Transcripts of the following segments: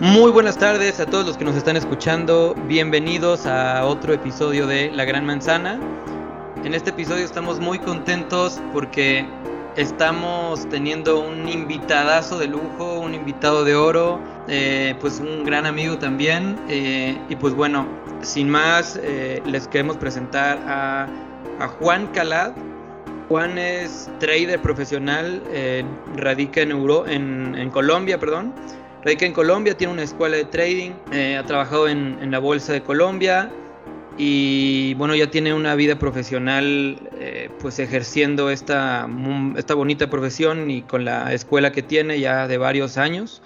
Muy buenas tardes a todos los que nos están escuchando. Bienvenidos a otro episodio de La Gran Manzana. En este episodio estamos muy contentos porque estamos teniendo un invitadazo de lujo, un invitado de oro, eh, pues un gran amigo también. Eh, y pues bueno, sin más, eh, les queremos presentar a, Juan Calad. Juan es trader profesional, radica en, Euro, en Colombia, perdón Radica en Colombia, tiene una escuela de trading, eh, ha trabajado en, la Bolsa de Colombia y bueno, ya tiene una vida profesional eh, pues ejerciendo esta, esta bonita profesión y con la escuela que tiene ya de varios años.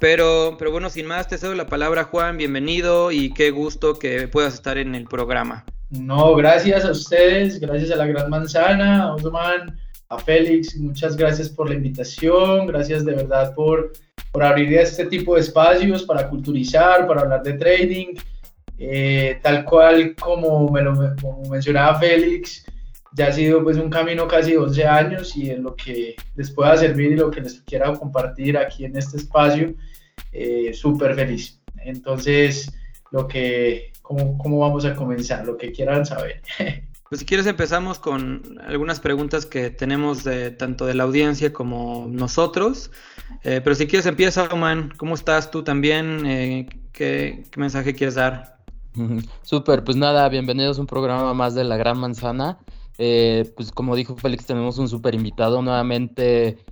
Pero, pero bueno, sin más, te cedo la palabra Juan, bienvenido y qué gusto que puedas estar en el programa. No, gracias a ustedes, gracias a la Gran Manzana, a Osman, a Félix, muchas gracias por la invitación, gracias de verdad por por abrir este tipo de espacios para culturizar, para hablar de trading, eh, tal cual como me lo mencionaba Félix, ya ha sido pues un camino casi 11 años y en lo que les pueda servir y lo que les quiera compartir aquí en este espacio, eh, súper feliz. Entonces, lo que, ¿cómo, ¿cómo vamos a comenzar? Lo que quieran saber. Pues si quieres empezamos con algunas preguntas que tenemos de, tanto de la audiencia como nosotros. Eh, pero si quieres empieza, Oman. ¿Cómo estás tú también? Eh, ¿qué, mensaje quieres dar? Súper, pues nada, bienvenidos a un programa más de La Gran Manzana. Eh, pues como dijo Félix, tenemos un súper invitado nuevamente.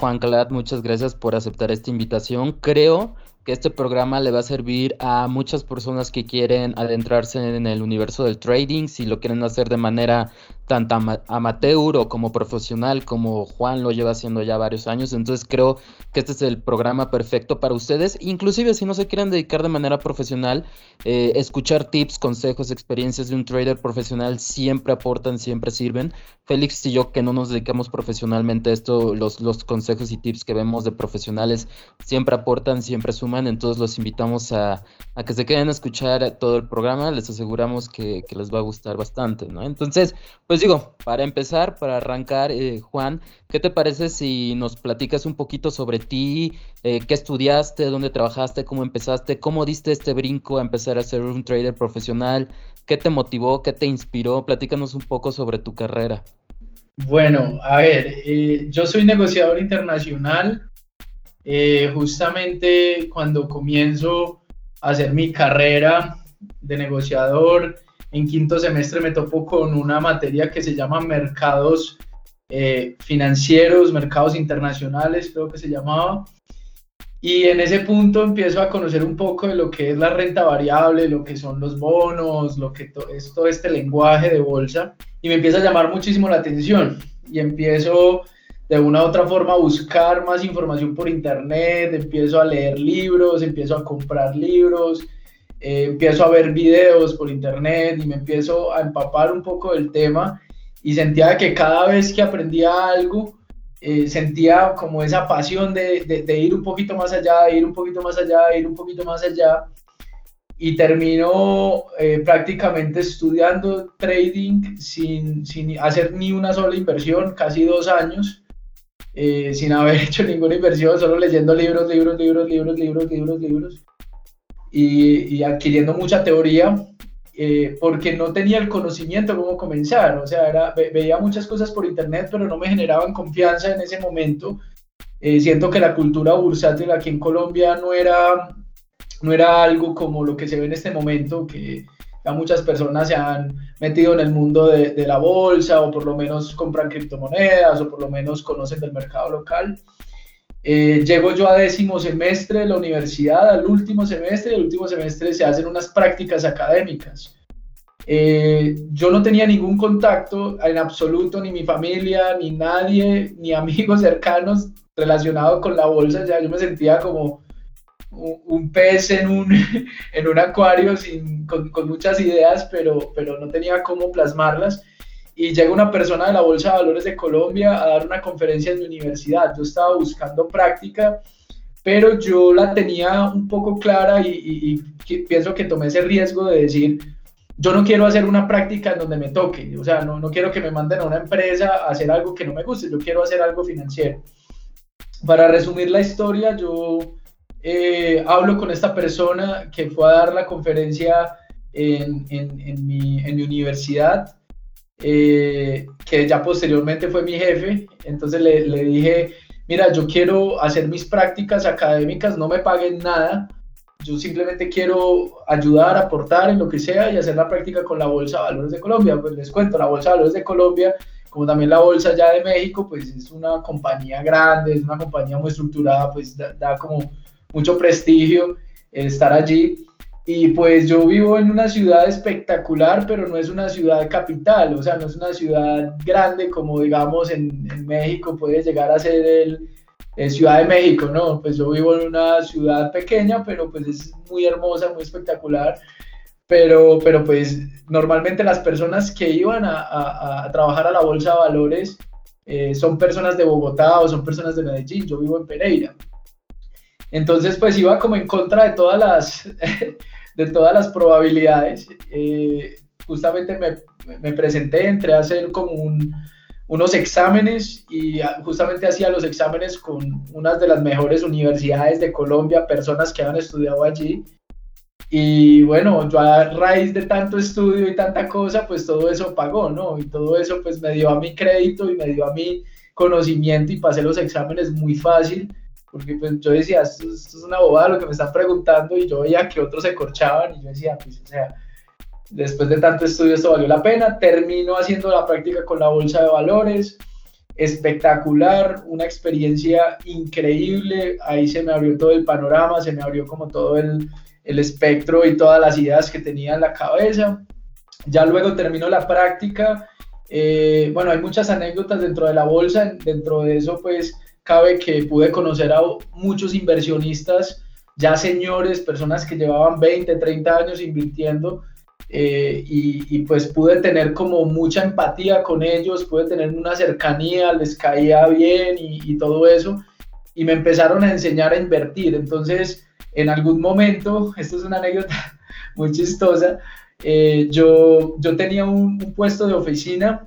Juan Calat, muchas gracias por aceptar esta invitación. Creo que este programa le va a servir a muchas personas que quieren adentrarse en el universo del trading, si lo quieren hacer de manera tanto amateur o como profesional, como Juan lo lleva haciendo ya varios años. Entonces creo que este es el programa perfecto para ustedes. Inclusive si no se quieren dedicar de manera profesional, eh, escuchar tips, consejos, experiencias de un trader profesional siempre aportan, siempre sirven. Félix y yo que no nos dedicamos profesionalmente a esto, los, los consejos y tips que vemos de profesionales siempre aportan, siempre suman entonces los invitamos a, que se queden a escuchar todo el programa, les aseguramos que, les va a gustar bastante, ¿no? Entonces, pues digo, para empezar, para arrancar, eh, Juan, ¿qué te parece si nos platicas un poquito sobre ti, eh, qué estudiaste, dónde trabajaste, cómo empezaste, cómo diste este brinco a empezar a ser un trader profesional, qué te motivó, qué te inspiró, platícanos un poco sobre tu carrera. Bueno, a ver, eh, yo soy negociador internacional, eh, justamente cuando comienzo a hacer mi carrera de negociador, en quinto semestre me topo con una materia que se llama mercados eh, financieros, mercados internacionales, creo que se llamaba. Y en ese punto empiezo a conocer un poco de lo que es la renta variable, lo que son los bonos, lo que es todo este lenguaje de bolsa. Y me empieza a llamar muchísimo la atención. Y empiezo de una u otra forma buscar más información por internet, empiezo a leer libros, empiezo a comprar libros, eh, empiezo a ver videos por internet y me empiezo a empapar un poco del tema y sentía que cada vez que aprendía algo, eh, sentía como esa pasión de, de, ir un poquito más allá, de ir un poquito más allá, de ir un poquito más allá. Y termino eh, prácticamente estudiando trading sin, sin hacer ni una sola inversión, casi dos años eh, sin haber hecho ninguna inversión, solo leyendo libros, libros, libros, libros, libros, libros, libros, y, adquiriendo mucha teoría, eh, porque no tenía el conocimiento cómo comenzar, o sea, era, veía muchas cosas por internet, pero no me generaban confianza en ese momento. Eh, siento que la cultura bursátil aquí en Colombia no era, no era algo como lo que se ve en este momento, que ya muchas personas se han metido en el mundo de, la bolsa o por lo menos compran criptomonedas o por lo menos conocen del mercado local. Eh, llego yo a décimo semestre de la universidad, al último semestre, el último semestre se hacen unas prácticas académicas. Eh, yo no tenía ningún contacto en absoluto, ni mi familia, ni nadie, ni amigos cercanos relacionados con la bolsa, ya yo me sentía como un pez en un, en un acuario sin, con, con, muchas ideas, pero, pero no tenía cómo plasmarlas. Y llega una persona de la Bolsa de Valores de Colombia a dar una conferencia en mi universidad. Yo estaba buscando práctica, pero yo la tenía un poco clara y, y, pienso que tomé ese riesgo de decir, yo no quiero hacer una práctica en donde me toque, o sea, no, no quiero que me manden a una empresa a hacer algo que no me guste, yo quiero hacer algo financiero. Para resumir la historia, yo eh, hablo con esta persona que fue a dar la conferencia en, en, mi, en mi, universidad, eh, que ya posteriormente fue mi jefe. Entonces le, le, dije, mira, yo quiero hacer mis prácticas académicas, no me paguen nada, yo simplemente quiero ayudar, aportar en lo que sea y hacer la práctica con la Bolsa de Valores de Colombia. Pues les cuento, la Bolsa de Valores de Colombia, como también la Bolsa ya de México, pues es una compañía grande, es una compañía muy estructurada, pues da, como mucho prestigio estar allí. Y pues yo vivo en una ciudad espectacular, pero no es una ciudad capital, o sea, no es una ciudad grande como digamos en, México puede llegar a ser el, en Ciudad de México, ¿no? Pues yo vivo en una ciudad pequeña, pero pues es muy hermosa, muy espectacular. Pero, pero pues normalmente las personas que iban a, a, trabajar a la Bolsa de Valores eh, son personas de Bogotá o son personas de Medellín. Yo vivo en Pereira. Entonces pues iba como en contra de todas las, de todas las probabilidades. Eh, justamente me, presenté, entré a hacer como un unos exámenes y justamente hacía los exámenes con unas de las mejores universidades de Colombia, personas que han estudiado allí. Y bueno, yo a raíz de tanto estudio y tanta cosa, pues todo eso pagó, ¿no? Y todo eso pues me dio a mi crédito y me dio a mi conocimiento y pasé los exámenes muy fácil, porque pues yo decía, esto, esto es una bobada lo que me están preguntando y yo veía que otros se corchaban y yo decía, pues o sea, después de tanto estudio esto valió la pena, termino haciendo la práctica con la bolsa de valores, espectacular, una experiencia increíble, ahí se me abrió todo el panorama, se me abrió como todo el, el espectro y todas las ideas que tenía en la cabeza. Ya luego termino la práctica, eh, bueno, hay muchas anécdotas dentro de la bolsa, dentro de eso pues cabe que pude conocer a muchos inversionistas, ya señores, personas que llevaban 20, 30 años invirtiendo, eh, y, pues pude tener como mucha empatía con ellos, pude tener una cercanía, les caía bien y, todo eso, y me empezaron a enseñar a invertir. Entonces, en algún momento, esto es una anécdota muy chistosa, eh, yo, yo tenía un, puesto de oficina,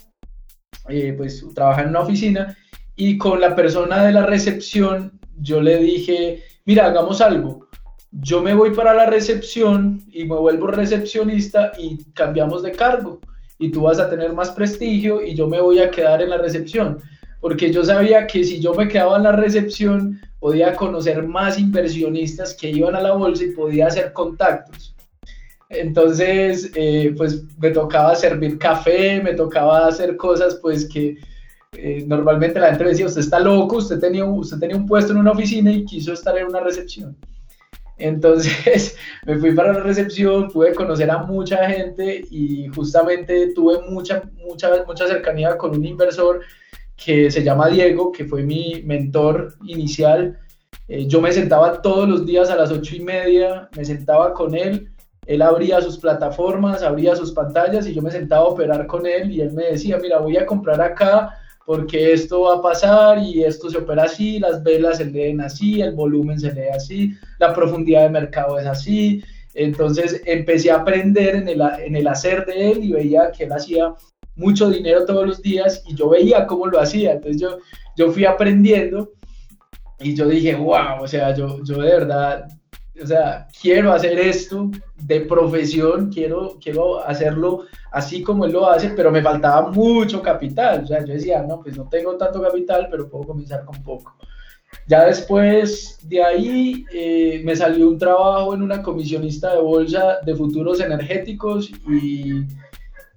eh, pues trabajaba en una oficina, y con la persona de la recepción yo le dije, mira, hagamos algo. Yo me voy para la recepción y me vuelvo recepcionista y cambiamos de cargo. Y tú vas a tener más prestigio y yo me voy a quedar en la recepción, porque yo sabía que si yo me quedaba en la recepción podía conocer más inversionistas que iban a la bolsa y podía hacer contactos. Entonces, eh, pues me tocaba servir café, me tocaba hacer cosas pues que eh, normalmente la gente decía, usted está loco, usted tenía, usted tenía un puesto en una oficina y quiso estar en una recepción. Entonces me fui para la recepción, pude conocer a mucha gente y justamente tuve mucha, mucha, mucha cercanía con un inversor que se llama Diego, que fue mi mentor inicial. Eh, yo me sentaba todos los días a las ocho y media, me sentaba con él, él abría sus plataformas, abría sus pantallas y yo me sentaba a operar con él y él me decía, mira, voy a comprar acá porque esto va a pasar y esto se opera así, las velas se leen así, el volumen se lee así, la profundidad de mercado es así. Entonces empecé a aprender en el, en el hacer de él y veía que él hacía mucho dinero todos los días y yo veía cómo lo hacía. Entonces yo, yo fui aprendiendo y yo dije, wow, o sea, yo, yo de verdad, o sea, quiero hacer esto de profesión, quiero, quiero hacerlo así como él lo hace, pero me faltaba mucho capital. O sea, yo decía, no, pues no tengo tanto capital, pero puedo comenzar con poco. Ya después de ahí eh, me salió un trabajo en una comisionista de bolsa de futuros energéticos y,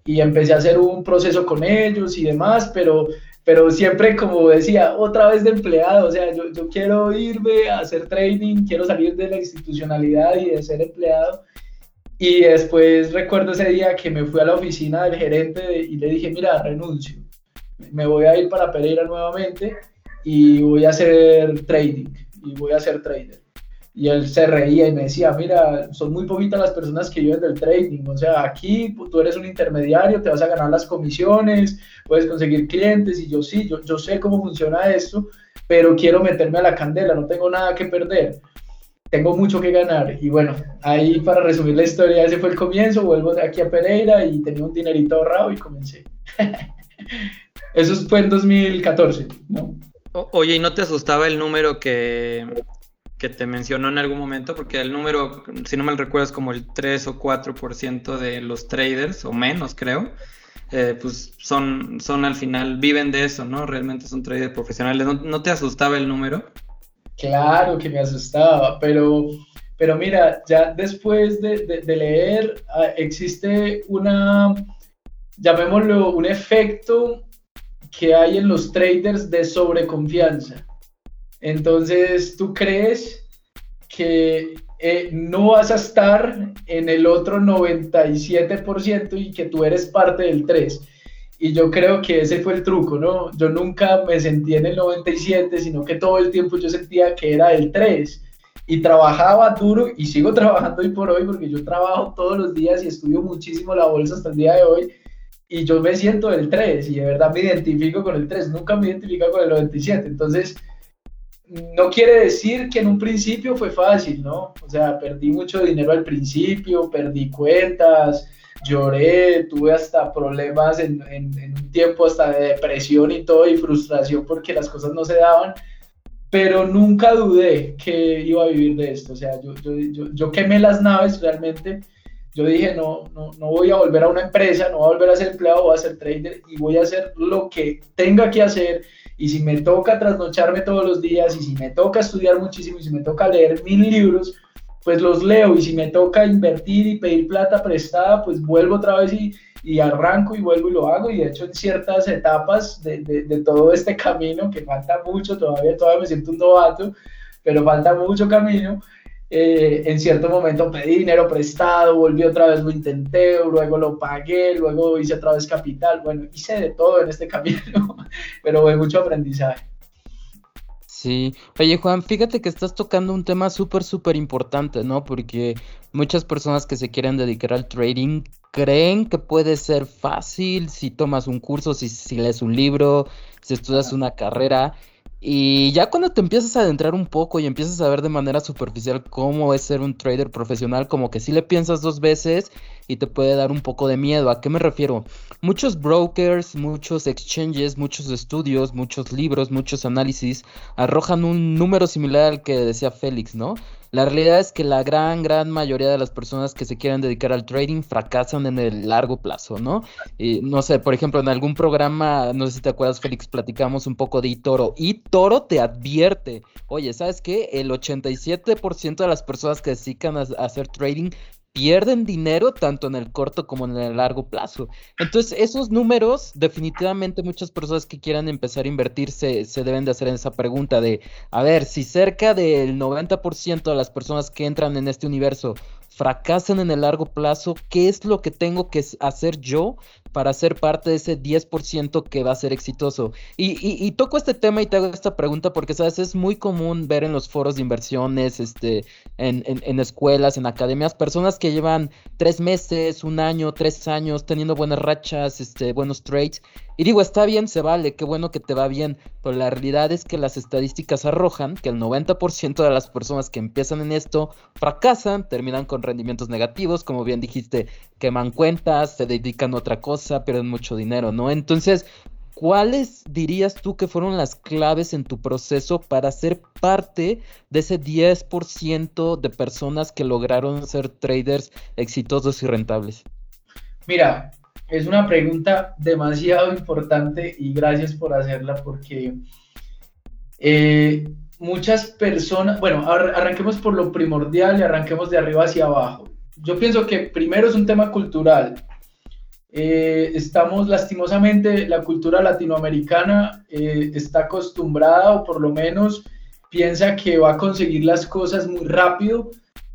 y, empecé a hacer un proceso con ellos y demás, pero, pero siempre como decía, otra vez de empleado, o sea, yo, yo quiero irme a hacer trading, quiero salir de la institucionalidad y de ser empleado y después recuerdo ese día que me fui a la oficina del gerente y le dije, mira, renuncio, me voy a ir para Pereira nuevamente y voy a hacer trading y voy a ser trader. Y él se reía y me decía, mira, son muy poquitas las personas que viven del trading, o sea, aquí tú eres un intermediario, te vas a ganar las comisiones, puedes conseguir clientes y yo sí, yo, yo sé cómo funciona esto, pero quiero meterme a la candela, no tengo nada que perder tengo mucho que ganar. Y bueno, ahí para resumir la historia, ese fue el comienzo, vuelvo aquí a Pereira y tenía un dinerito ahorrado y comencé. Eso fue en 2014, ¿no? oye, ¿y no te asustaba el número que, que te mencionó en algún momento, porque el número, si no mal recuerdo, es como el 3 o 4% de los traders, o menos creo, eh, pues son, son al final, viven de eso, ¿no? Realmente son traders profesionales. ¿No, te asustaba el número? Claro que me asustaba, pero, pero mira, ya después de, leer, ah, existe una, llamémoslo, un efecto que hay en los traders de sobreconfianza. Entonces, tú crees que eh, no vas a estar en el otro 97% y que tú eres parte del 3%. Y yo creo que ese fue el truco, ¿no? Yo nunca me sentí en el 97, sino que todo el tiempo yo sentía que era el 3. Y trabajaba duro y sigo trabajando hoy por hoy porque yo trabajo todos los días y estudio muchísimo la bolsa hasta el día de hoy. Y yo me siento del 3 y de verdad me identifico con el 3, nunca me identifico con el 97. Entonces, no quiere decir que en un principio fue fácil, ¿no? O sea, perdí mucho dinero al principio, perdí cuentas, lloré, tuve hasta problemas en, un tiempo hasta de depresión y todo y frustración porque las cosas no se daban, pero nunca dudé que iba a vivir de esto. O sea, yo, yo, quemé las naves realmente. Yo dije, no, no, no voy a volver a una empresa, no voy a volver a ser empleado, voy a ser trader y voy a hacer lo que tenga que hacer y si me toca trasnocharme todos los días, y si me toca estudiar muchísimo, y si me toca leer mil libros, pues los leo. Y si me toca invertir y pedir plata prestada, pues vuelvo otra vez y, y arranco y vuelvo y lo hago. Y de hecho en ciertas etapas de, de, de, todo este camino, que falta mucho, todavía, todavía me siento un novato, pero falta mucho camino, eh, en cierto momento pedí dinero prestado, volví otra vez, lo intenté, luego lo pagué, luego hice otra vez capital, bueno, hice de todo en este camino, pero fue mucho aprendizaje. Sí, oye Juan, fíjate que estás tocando un tema súper, súper importante, ¿no? Porque muchas personas que se quieren dedicar al trading creen que puede ser fácil si tomas un curso, si, si lees un libro, si estudias una carrera. Y ya cuando te empiezas a adentrar un poco y empiezas a ver de manera superficial cómo es ser un trader profesional, como que sí le piensas dos veces y te puede dar un poco de miedo. ¿A qué me refiero? Muchos brokers, muchos exchanges, muchos estudios, muchos libros, muchos análisis arrojan un número similar al que decía Félix, ¿no? La realidad es que la gran, gran mayoría de las personas que se quieren dedicar al trading fracasan en el largo plazo, ¿no? Y, no sé, por ejemplo, en algún programa, no sé si te acuerdas, Félix, platicamos un poco de eToro. eToro te advierte, oye, ¿sabes qué? El 87% de las personas que se dedican a hacer trading pierden dinero tanto en el corto como en el largo plazo. Entonces, esos números, definitivamente muchas personas que quieran empezar a invertir se, deben de hacer esa pregunta de, a ver, si cerca del 90% de las personas que entran en este universo fracasan en el largo plazo, ¿qué es lo que tengo que hacer yo para ser parte de ese 10% que va a ser exitoso. Y, toco este tema y te hago esta pregunta porque, sabes, es muy común ver en los foros de inversiones, este, en, en, escuelas, en academias, personas que llevan tres meses, un año, tres años teniendo buenas rachas, este, buenos trades. Y digo, está bien, se vale, qué bueno que te va bien, pero la realidad es que las estadísticas arrojan que el 90% de las personas que empiezan en esto fracasan, terminan con rendimientos negativos, como bien dijiste, queman cuentas, se dedican a otra cosa pierden mucho dinero, ¿no? Entonces, ¿cuáles dirías tú que fueron las claves en tu proceso para ser parte de ese 10% de personas que lograron ser traders exitosos y rentables? Mira, es una pregunta demasiado importante y gracias por hacerla porque eh, muchas personas, bueno, arranquemos por lo primordial y arranquemos de arriba hacia abajo. Yo pienso que primero es un tema cultural. Eh, estamos lastimosamente, la cultura latinoamericana eh, está acostumbrada o por lo menos piensa que va a conseguir las cosas muy rápido,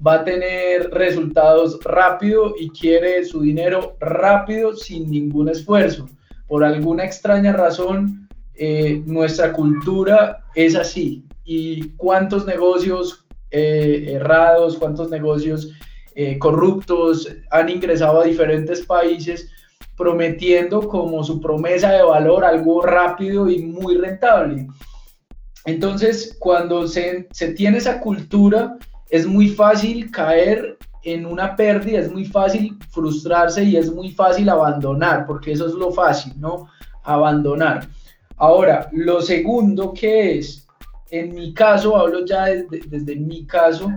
va a tener resultados rápido y quiere su dinero rápido sin ningún esfuerzo. Por alguna extraña razón, eh, nuestra cultura es así. ¿Y cuántos negocios errados, cuántos negocios corruptos han ingresado a diferentes países? Prometiendo como su promesa de valor algo rápido y muy rentable. Entonces, cuando se, tiene esa cultura, es muy fácil caer en una pérdida, es muy fácil frustrarse y es muy fácil abandonar, porque eso es lo fácil, ¿no? Abandonar. Ahora, lo segundo que es, en mi caso, hablo ya desde, desde mi caso,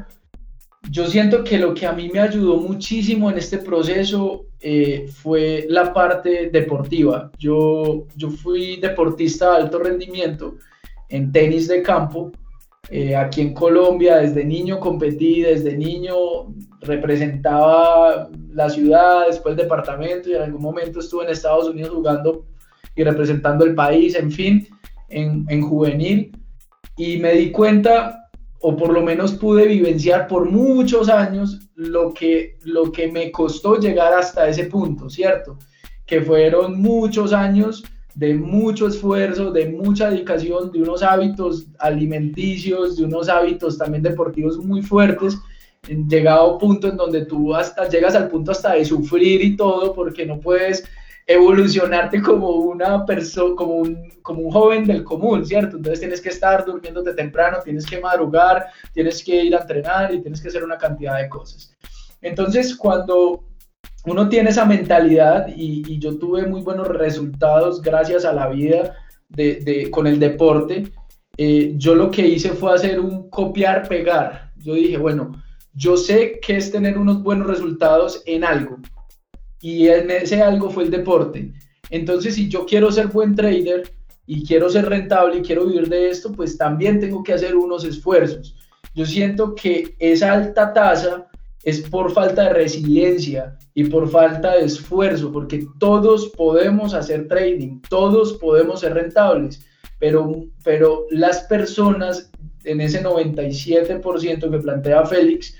yo siento que lo que a mí me ayudó muchísimo en este proceso eh, fue la parte deportiva. Yo, yo fui deportista de alto rendimiento en tenis de campo. Eh, aquí en Colombia, desde niño competí, desde niño representaba la ciudad, después el departamento y en algún momento estuve en Estados Unidos jugando y representando el país, en fin, en, en juvenil. Y me di cuenta o por lo menos pude vivenciar por muchos años lo que, lo que me costó llegar hasta ese punto, ¿cierto? Que fueron muchos años de mucho esfuerzo, de mucha dedicación, de unos hábitos alimenticios, de unos hábitos también deportivos muy fuertes, llegado a un punto en donde tú hasta llegas al punto hasta de sufrir y todo, porque no puedes evolucionarte como una persona, como un, como un joven del común, ¿cierto? Entonces tienes que estar durmiéndote temprano, tienes que madrugar, tienes que ir a entrenar y tienes que hacer una cantidad de cosas. Entonces, cuando uno tiene esa mentalidad y, yo tuve muy buenos resultados gracias a la vida de, con el deporte, eh, yo lo que hice fue hacer un copiar-pegar. Yo dije, bueno, yo sé que es tener unos buenos resultados en algo y en ese algo fue el deporte. Entonces, si yo quiero ser buen trader y quiero ser rentable y quiero vivir de esto, pues también tengo que hacer unos esfuerzos. Yo siento que esa alta tasa es por falta de resiliencia y por falta de esfuerzo, porque todos podemos hacer trading, todos podemos ser rentables, pero, pero las personas en ese 97% que plantea Félix,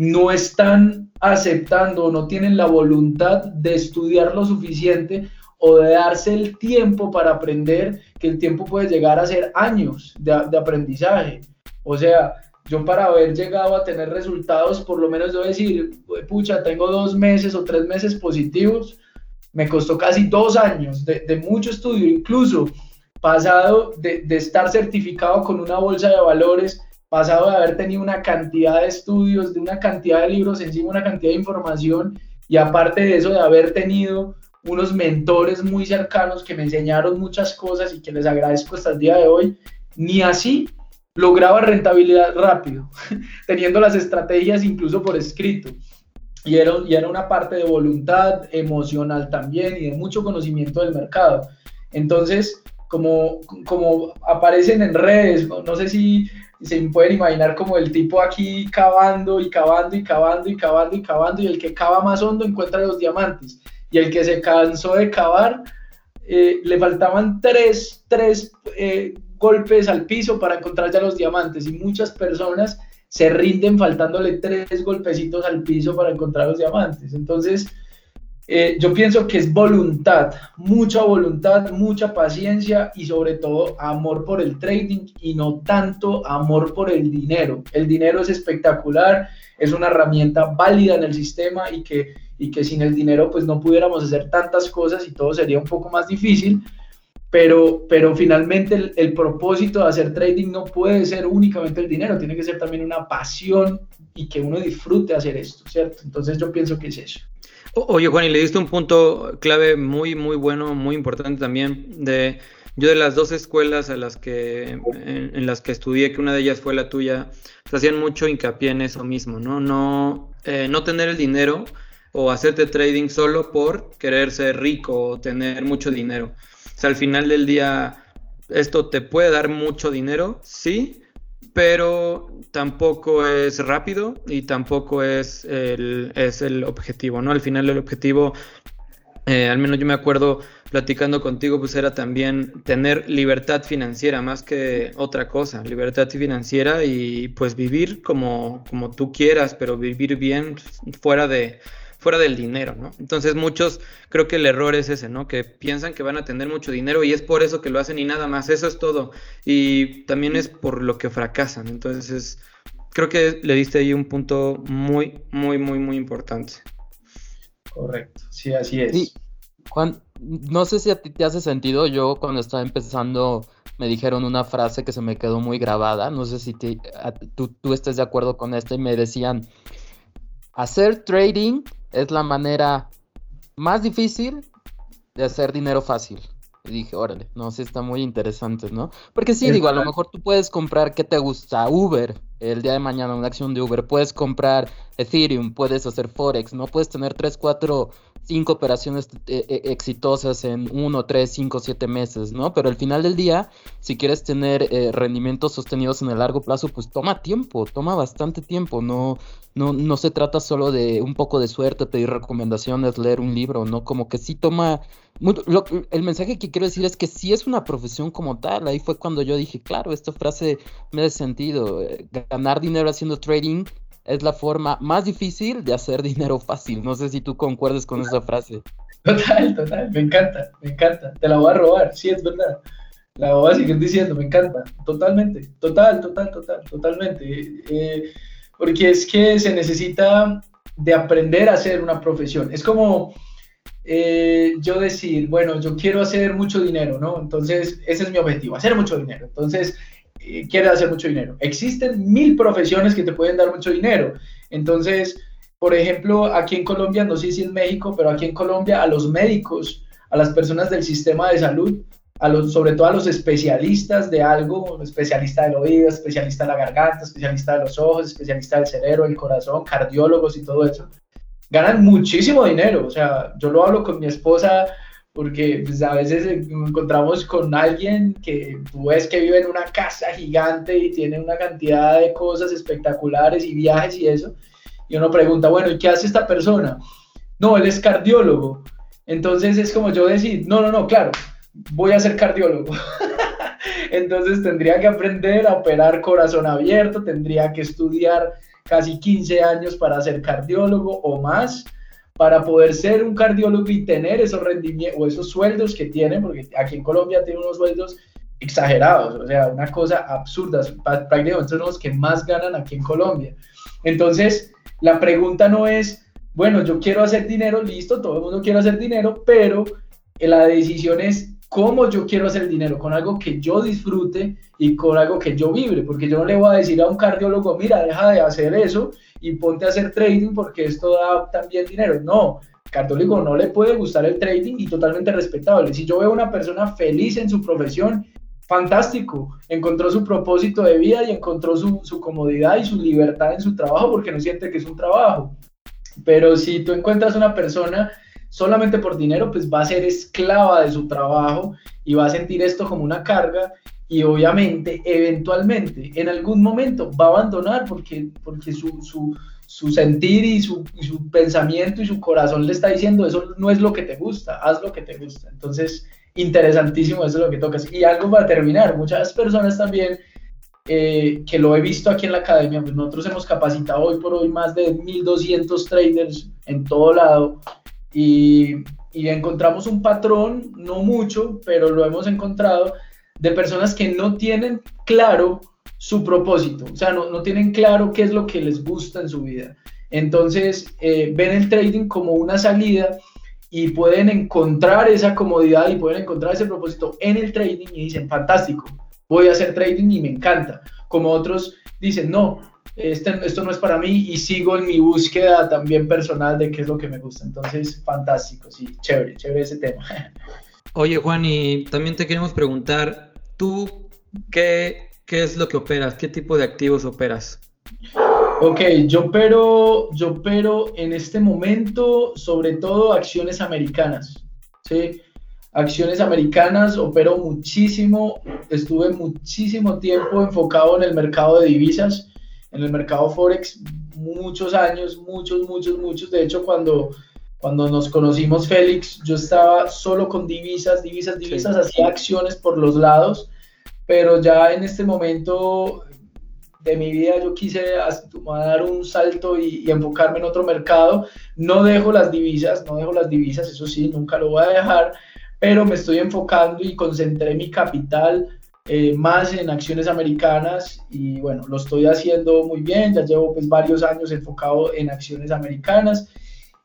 no están aceptando no tienen la voluntad de estudiar lo suficiente o de darse el tiempo para aprender, que el tiempo puede llegar a ser años de, aprendizaje. O sea, yo para haber llegado a tener resultados, por lo menos yo decir, pucha, tengo dos meses o tres meses positivos, me costó casi dos años de, mucho estudio, incluso pasado de estar certificado con una bolsa de valores pasado de haber tenido una cantidad de estudios, de una cantidad de libros encima, una cantidad de información, y aparte de eso, de haber tenido unos mentores muy cercanos que me enseñaron muchas cosas y que les agradezco hasta el día de hoy, ni así lograba rentabilidad rápido, teniendo las estrategias incluso por escrito. Y era, y era una parte de voluntad emocional también y de mucho conocimiento del mercado. Entonces, como, como aparecen en redes, no sé si se pueden imaginar como el tipo aquí cavando y cavando y cavando y cavando y cavando y el que cava más hondo encuentra los diamantes y el que se cansó de cavar eh, le faltaban tres, tres eh, golpes al piso para encontrar ya los diamantes y muchas personas se rinden faltándole tres golpecitos al piso para encontrar los diamantes. Entonces, eh, yo pienso que es voluntad, mucha voluntad, mucha paciencia y sobre todo amor por el trading y no tanto amor por el dinero. El dinero es espectacular, es una herramienta válida en el sistema y que, y que sin el dinero pues no pudiéramos hacer tantas cosas y todo sería un poco más difícil. Pero, pero finalmente el, el propósito de hacer trading no puede ser únicamente el dinero, tiene que ser también una pasión y que uno disfrute hacer esto, ¿cierto? Entonces yo pienso que es eso. Oye, Juan, y le diste un punto clave muy, muy bueno, muy importante también. De yo de las dos escuelas a las que en, las que estudié, que una de ellas fue la tuya, se hacían mucho hincapié en eso mismo, ¿no? No, eh, no tener el dinero o hacerte trading solo por querer ser rico o tener mucho dinero. O sea, al final del día, esto te puede dar mucho dinero, sí, pero tampoco es rápido y tampoco es el, es el objetivo, ¿no? Al final el objetivo, eh, al menos yo me acuerdo platicando contigo, pues era también tener libertad financiera más que otra cosa, libertad financiera y pues vivir como, como tú quieras, pero vivir bien fuera de fuera del dinero, ¿no? Entonces muchos, creo que el error es ese, ¿no? Que piensan que van a tener mucho dinero y es por eso que lo hacen y nada más, eso es todo. Y también es por lo que fracasan. Entonces, creo que le diste ahí un punto muy, muy, muy, muy importante. Correcto, sí, así es. Juan, no sé si a ti te hace sentido, yo cuando estaba empezando me dijeron una frase que se me quedó muy grabada, no sé si tú, tú estés de acuerdo con esta y me decían, hacer trading es la manera más difícil de hacer dinero fácil. Y dije, órale, no, sí está muy interesante, ¿no? Porque sí, digo, a lo mejor tú puedes comprar, ¿qué te gusta? Uber, el día de mañana, una acción de Uber, puedes comprar Ethereum, puedes hacer Forex, ¿no? Puedes tener 3, 4, 5 operaciones eh, eh, exitosas en 1, 3, 5, 7 meses, ¿no? Pero al final del día, si quieres tener eh, rendimientos sostenidos en el largo plazo, pues toma tiempo, toma bastante tiempo, no, no, no se trata solo de un poco de suerte, pedir recomendaciones, leer un libro, ¿no? Como que sí toma el mensaje que quiero decir es que si es una profesión como tal, ahí fue cuando yo dije, claro, esta frase me da sentido. Eh, ganar dinero haciendo trading es la forma más difícil de hacer dinero fácil. No sé si tú concuerdes con esa frase. Total, total, me encanta, me encanta. Te la voy a robar, sí, es verdad. La voy a seguir diciendo, me encanta. Totalmente, total, total, total, totalmente. Eh, porque es que se necesita de aprender a hacer una profesión. Es como eh, yo decir, bueno, yo quiero hacer mucho dinero, ¿no? Entonces, ese es mi objetivo, hacer mucho dinero. Entonces, eh, quieres hacer mucho dinero. Existen mil profesiones que te pueden dar mucho dinero. Entonces, por ejemplo, aquí en Colombia, no sé si en México, pero aquí en Colombia a los médicos, a las personas del sistema de salud, a los, sobre todo a los especialistas de algo, especialista del oído, especialista de la garganta, especialista de los ojos, especialista del cerebro, el corazón, cardiólogos y todo eso ganan muchísimo dinero. O sea, yo lo hablo con mi esposa porque pues, a veces nos encontramos con alguien que ves que vive en una casa gigante y tiene una cantidad de cosas espectaculares y viajes y eso. Y uno pregunta, bueno, ¿y qué hace esta persona? No, él es cardiólogo. Entonces es como yo decir, no, no, no, claro, voy a ser cardiólogo. Entonces tendría que aprender a operar corazón abierto, tendría que estudiar casi 15 años para ser cardiólogo o más, para poder ser un cardiólogo y tener esos rendimientos o esos sueldos que tiene, porque aquí en Colombia tiene unos sueldos exagerados, o sea, una cosa absurda, prácticamente son los que más ganan aquí en Colombia. Entonces, la pregunta no es, bueno, yo quiero hacer dinero, listo, todo el mundo quiere hacer dinero, pero la decisión es cómo yo quiero hacer dinero, con algo que yo disfrute y con algo que yo vibre, porque yo no le voy a decir a un cardiólogo, mira, deja de hacer eso y ponte a hacer trading porque esto da también dinero. No, cardiólogo no le puede gustar el trading y totalmente respetable. Si yo veo a una persona feliz en su profesión, fantástico, encontró su propósito de vida y encontró su, su comodidad y su libertad en su trabajo porque no siente que es un trabajo. Pero si tú encuentras una persona solamente por dinero, pues va a ser esclava de su trabajo y va a sentir esto como una carga y obviamente, eventualmente, en algún momento va a abandonar porque, porque su, su, su sentir y su, su, pensamiento y su corazón le está diciendo, eso no es lo que te gusta, haz lo que te gusta. Entonces, interesantísimo, eso es lo que tocas. Y algo para terminar, muchas personas también, eh, que lo he visto aquí en la academia, pues nosotros hemos capacitado hoy por hoy más de 1.200 traders en todo lado y, encontramos un patrón, no mucho, pero lo hemos encontrado, de personas que no tienen claro su propósito, o sea, no, tienen claro qué es lo que les gusta en su vida. Entonces, eh, ven el trading como una salida y pueden encontrar esa comodidad y pueden encontrar ese propósito en el trading y dicen, fantástico, voy a hacer trading y me encanta. Como otros dicen, no, este, esto no es para mí y sigo en mi búsqueda también personal de qué es lo que me gusta. Entonces, fantástico, sí, chévere, chévere ese tema. Oye, Juan, y también te queremos preguntar, ¿tú qué, qué es lo que operas? ¿Qué tipo de activos operas? Ok, yo opero, yo opero en este momento sobre todo acciones americanas, ¿sí? Acciones americanas, opero muchísimo, estuve muchísimo tiempo enfocado en el mercado de divisas, en el mercado Forex muchos años, muchos, muchos, muchos. De hecho, cuando, cuando nos conocimos, Félix, yo estaba solo con divisas, divisas, divisas, hacía acciones por los lados, pero ya en este momento de mi vida yo quise dar un salto y, y, enfocarme en otro mercado. No dejo las divisas, no dejo las divisas, eso sí, nunca lo voy a dejar, pero me estoy enfocando y concentré mi capital eh, más en acciones americanas y bueno, lo estoy haciendo muy bien, ya llevo pues varios años enfocado en acciones americanas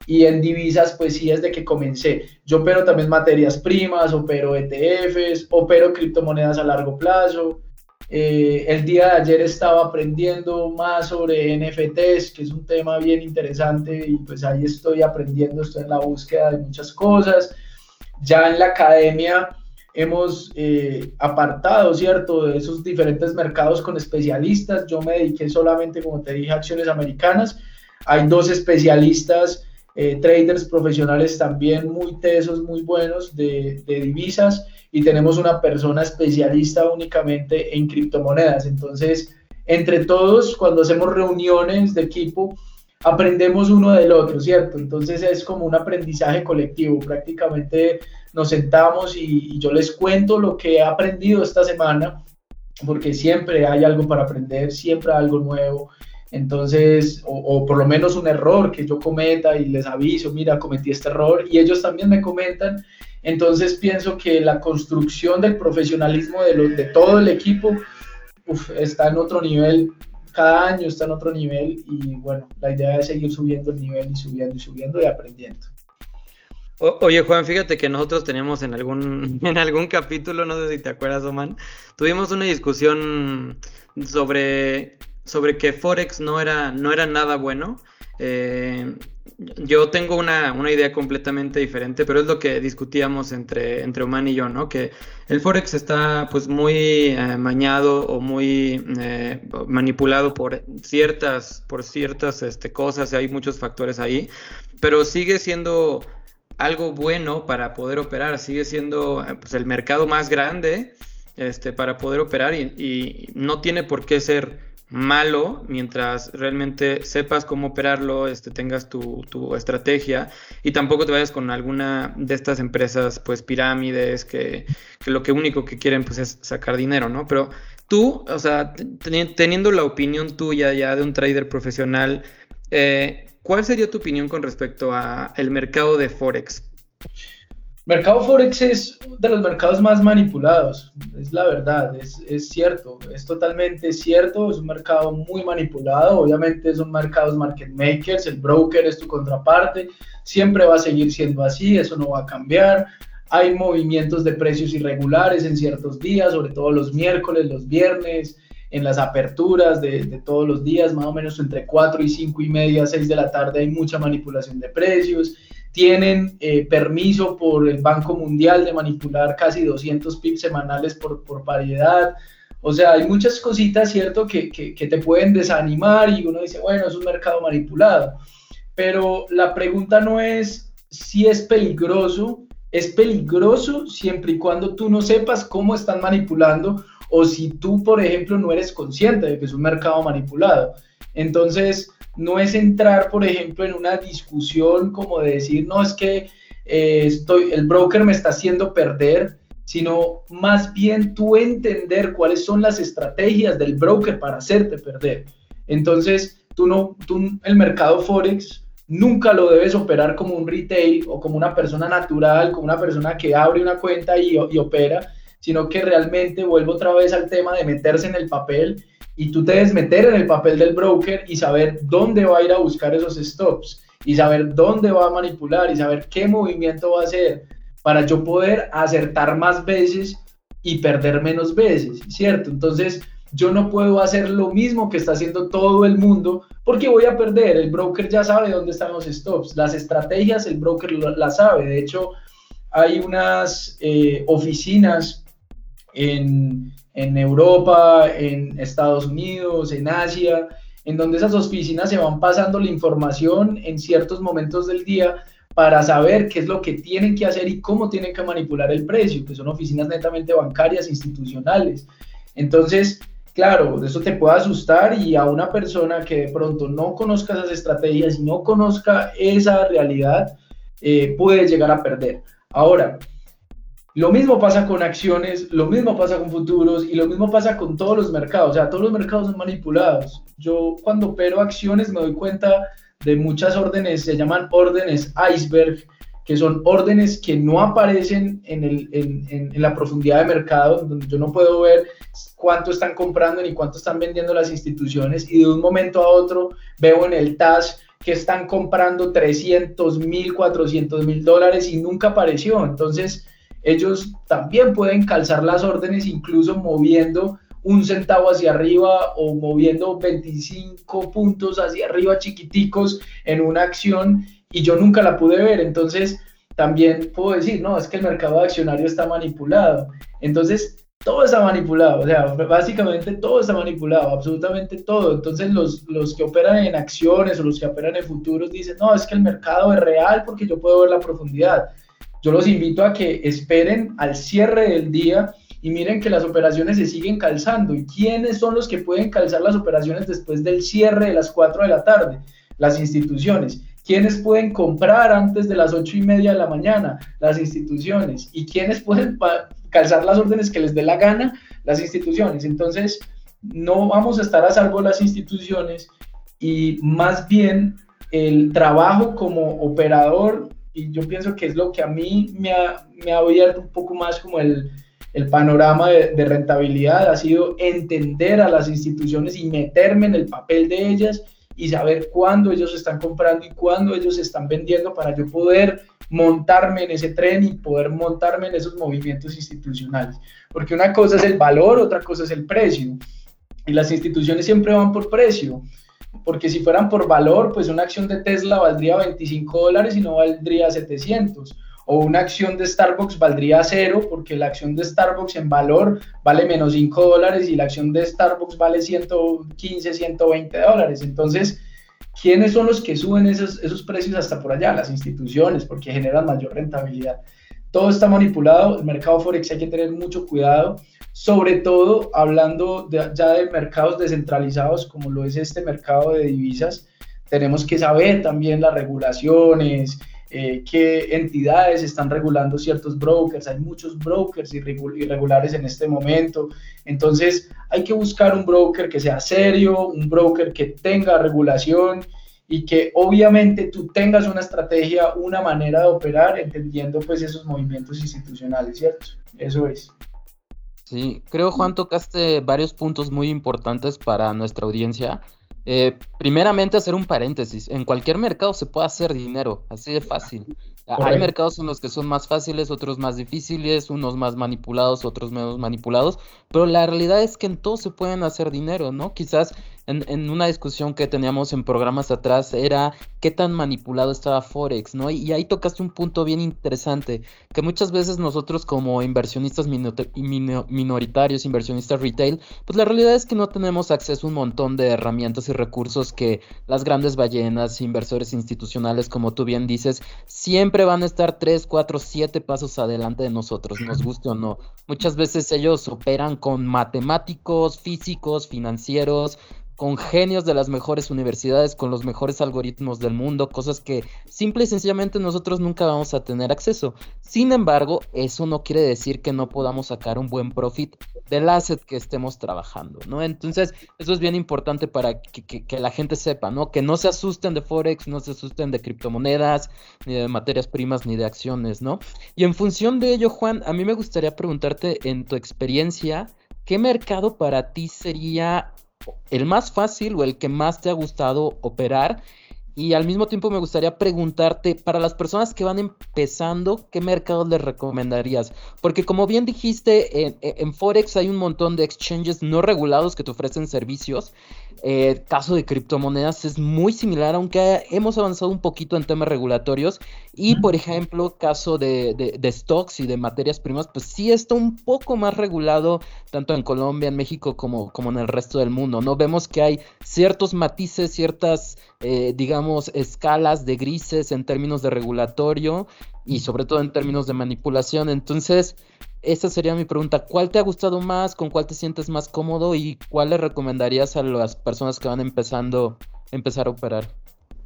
y en divisas pues sí desde que comencé. Yo opero también materias primas, opero ETFs, opero criptomonedas a largo plazo. Eh, el día de ayer estaba aprendiendo más sobre NFTs, que es un tema bien interesante y pues ahí estoy aprendiendo, estoy en la búsqueda de muchas cosas. Ya en la academia hemos eh, apartado, ¿cierto?, de esos diferentes mercados con especialistas. Yo me dediqué solamente, como te dije, a acciones americanas. Hay dos especialistas, eh, traders profesionales también muy tesos, muy buenos de, divisas y tenemos una persona especialista únicamente en criptomonedas. Entonces, entre todos, cuando hacemos reuniones de equipo, aprendemos uno del otro, ¿cierto? Entonces es como un aprendizaje colectivo. Prácticamente nos sentamos y, yo les cuento lo que he aprendido esta semana, porque siempre hay algo para aprender, siempre hay algo nuevo. Entonces, o, por lo menos un error que yo cometa y les aviso, mira, cometí este error y ellos también me comentan. Entonces pienso que la construcción del profesionalismo de, de todo el equipo está en otro nivel, cada año está en otro nivel y bueno, la idea es seguir subiendo el nivel y subiendo y subiendo y aprendiendo oye, Juan, fíjate que nosotros teníamos en algún, en algún capítulo, no sé si te acuerdas, Oman, tuvimos una discusión sobre, sobre que Forex no era, no era nada bueno. Eh, yo tengo una, idea completamente diferente, pero es lo que discutíamos entre, entre Oman y yo, ¿no? Que el Forex está pues muy eh, mañado o muy eh, manipulado por ciertas, por ciertas este, cosas, hay muchos factores ahí, pero sigue siendo algo bueno para poder operar. Sigue siendo pues, el mercado más grande este, para poder operar y, no tiene por qué ser malo mientras realmente sepas cómo operarlo, este, tengas tu, tu, estrategia y tampoco te vayas con alguna de estas empresas pues pirámides que, que, lo que único que quieren pues es sacar dinero, ¿no? Pero tú, o sea, teniendo la opinión tuya ya de un trader profesional, eh, ¿Cuál sería tu opinión con respecto al mercado de Forex? Mercado Forex es de los mercados más manipulados, es la verdad, es, es, cierto, es totalmente cierto, es un mercado muy manipulado, obviamente son mercados market makers, el broker es tu contraparte, siempre va a seguir siendo así, eso no va a cambiar, hay movimientos de precios irregulares en ciertos días, sobre todo los miércoles, los viernes, en las aperturas de, todos los días, más o menos entre 4 y 5 y media, 6 de la tarde hay mucha manipulación de precios. Tienen eh, permiso por el Banco Mundial de manipular casi 200 pips semanales por, por variedad. O sea, hay muchas cositas, ¿cierto?, que, que, que te pueden desanimar y uno dice, bueno, es un mercado manipulado. Pero la pregunta no es si es peligroso, es peligroso siempre y cuando tú no sepas cómo están manipulando o si tú, por ejemplo, no eres consciente de que es un mercado manipulado. Entonces, no es entrar, por ejemplo, en una discusión como de decir, no, es que eh, estoy, el broker me está haciendo perder, sino más bien tú entender cuáles son las estrategias del broker para hacerte perder. Entonces, tú no, tú el mercado forex nunca lo debes operar como un retail o como una persona natural, como una persona que abre una cuenta y, y opera, sino que realmente vuelvo otra vez al tema de meterse en el papel y tú te debes meter en el papel del broker y saber dónde va a ir a buscar esos stops y saber dónde va a manipular y saber qué movimiento va a hacer para yo poder acertar más veces y perder menos veces, ¿cierto? Entonces, yo no puedo hacer lo mismo que está haciendo todo el mundo porque voy a perder. El broker ya sabe dónde están los stops. Las estrategias, el broker las sabe. De hecho, hay unas eh, oficinas en, Europa, en Estados Unidos, en Asia, en donde esas oficinas se van pasando la información en ciertos momentos del día para saber qué es lo que tienen que hacer y cómo tienen que manipular el precio, que son oficinas netamente bancarias, institucionales. Entonces, claro, eso te puede asustar y a una persona que de pronto no conozca esas estrategias y no conozca esa realidad, eh, puede llegar a perder. Ahora, lo mismo pasa con acciones, lo mismo pasa con futuros y lo mismo pasa con todos los mercados. O sea, todos los mercados son manipulados. Yo cuando opero acciones me doy cuenta de muchas órdenes, se llaman órdenes iceberg, que son órdenes que no aparecen en, el, en, en, la profundidad de mercado, donde yo no puedo ver cuánto están comprando ni cuánto están vendiendo las instituciones y de un momento a otro veo en el TAS que están comprando 300 mil, 400 mil dólares y nunca apareció. Entonces, ellos también pueden calzar las órdenes incluso moviendo un centavo hacia arriba o moviendo 25 puntos hacia arriba chiquiticos en una acción y yo nunca la pude ver. Entonces, también puedo decir, no, es que el mercado accionario está manipulado. Entonces, todo está manipulado, o sea, básicamente todo está manipulado, absolutamente todo. Entonces los, los que operan en acciones o los que operan en futuros dicen, no, es que el mercado es real porque yo puedo ver la profundidad. Yo los invito a que esperen al cierre del día y miren que las operaciones se siguen calzando. ¿Y quiénes son los que pueden calzar las operaciones después del cierre de las 4 de la tarde? Las instituciones. ¿Quiénes pueden comprar antes de las 8 y media de la mañana? Las instituciones. ¿Y quiénes pueden calzar las órdenes que les dé la gana las instituciones. Entonces, no vamos a estar a salvo las instituciones y más bien el trabajo como operador, y yo pienso que es lo que a mí me ha, me ha abierto un poco más como el, el panorama de, de, rentabilidad, ha sido entender a las instituciones y meterme en el papel de ellas y saber cuándo ellos están comprando y cuándo ellos están vendiendo para yo poder montarme en ese tren y poder montarme en esos movimientos institucionales. Porque una cosa es el valor, otra cosa es el precio. Y las instituciones siempre van por precio. Porque si fueran por valor, pues una acción de Tesla valdría 25 dólares y no valdría 700. O una acción de Starbucks valdría cero porque la acción de Starbucks en valor vale menos 5 dólares y la acción de Starbucks vale 115, 120 dólares. Entonces, ¿Quiénes son los que suben esos, esos precios hasta por allá? Las instituciones, porque generan mayor rentabilidad. Todo está manipulado, el mercado Forex hay que tener mucho cuidado, sobre todo hablando ya de mercados descentralizados como lo es este mercado de divisas. Tenemos que saber también las regulaciones, eh, qué entidades están regulando ciertos brokers. Hay muchos brokers irregulares en este momento. Entonces hay que buscar un broker que sea serio, un broker que tenga regulación y que obviamente tú tengas una estrategia, una manera de operar, entendiendo pues esos movimientos institucionales, ¿cierto? Eso es. Sí, creo Juan tocaste varios puntos muy importantes para nuestra audiencia. Eh, primeramente, hacer un paréntesis. En cualquier mercado se puede hacer dinero, así de fácil. Hay mercados en los que son más fáciles, otros más difíciles, unos más manipulados, otros menos manipulados, pero la realidad es que en todos se pueden hacer dinero, ¿no? Quizás en, una discusión que teníamos en programas atrás era qué tan manipulado estaba Forex, ¿no? Y, ahí tocaste un punto bien interesante, que muchas veces nosotros como inversionistas minoritarios, inversionistas retail, pues la realidad es que no tenemos acceso a un montón de herramientas y recursos que las grandes ballenas, inversores institucionales, como tú bien dices, siempre van a estar 3, 4, 7 pasos adelante de nosotros, nos guste o no. Muchas veces ellos operan con matemáticos, físicos, financieros, con genios de las mejores universidades, con los mejores algoritmos del mundo, cosas que simple y sencillamente nosotros nunca vamos a tener acceso. Sin embargo, eso no quiere decir que no podamos sacar un buen profit del asset que estemos trabajando, ¿no? Entonces, eso es bien importante para que, la gente sepa, ¿no? Que no se asusten de Forex, no se asusten de criptomonedas, ni de materias primas, ni de acciones, ¿no? Y en función de ello, Juan, a mí me gustaría preguntarte en tu experiencia, ¿qué mercado para ti sería el más fácil o el que más te ha gustado operar. Y al mismo tiempo me gustaría preguntarte, para las personas que van empezando, ¿qué mercados les recomendarías? Porque como bien dijiste, en, en, Forex hay un montón de exchanges no regulados que te ofrecen servicios eh, caso de criptomonedas es muy similar, aunque hemos avanzado un poquito en temas regulatorios. Y, por ejemplo, caso de, stocks y de materias primas, pues sí está un poco más regulado, tanto en Colombia, en México, como, como en el resto del mundo. ¿no? Vemos que hay ciertos matices, ciertas, eh, digamos, escalas de grises en términos de regulatorio y sobre todo en términos de manipulación. Entonces, esa sería mi pregunta. ¿Cuál te ha gustado más? ¿Con cuál te sientes más cómodo? ¿Y cuál le recomendarías a las personas que van empezando a empezar a operar?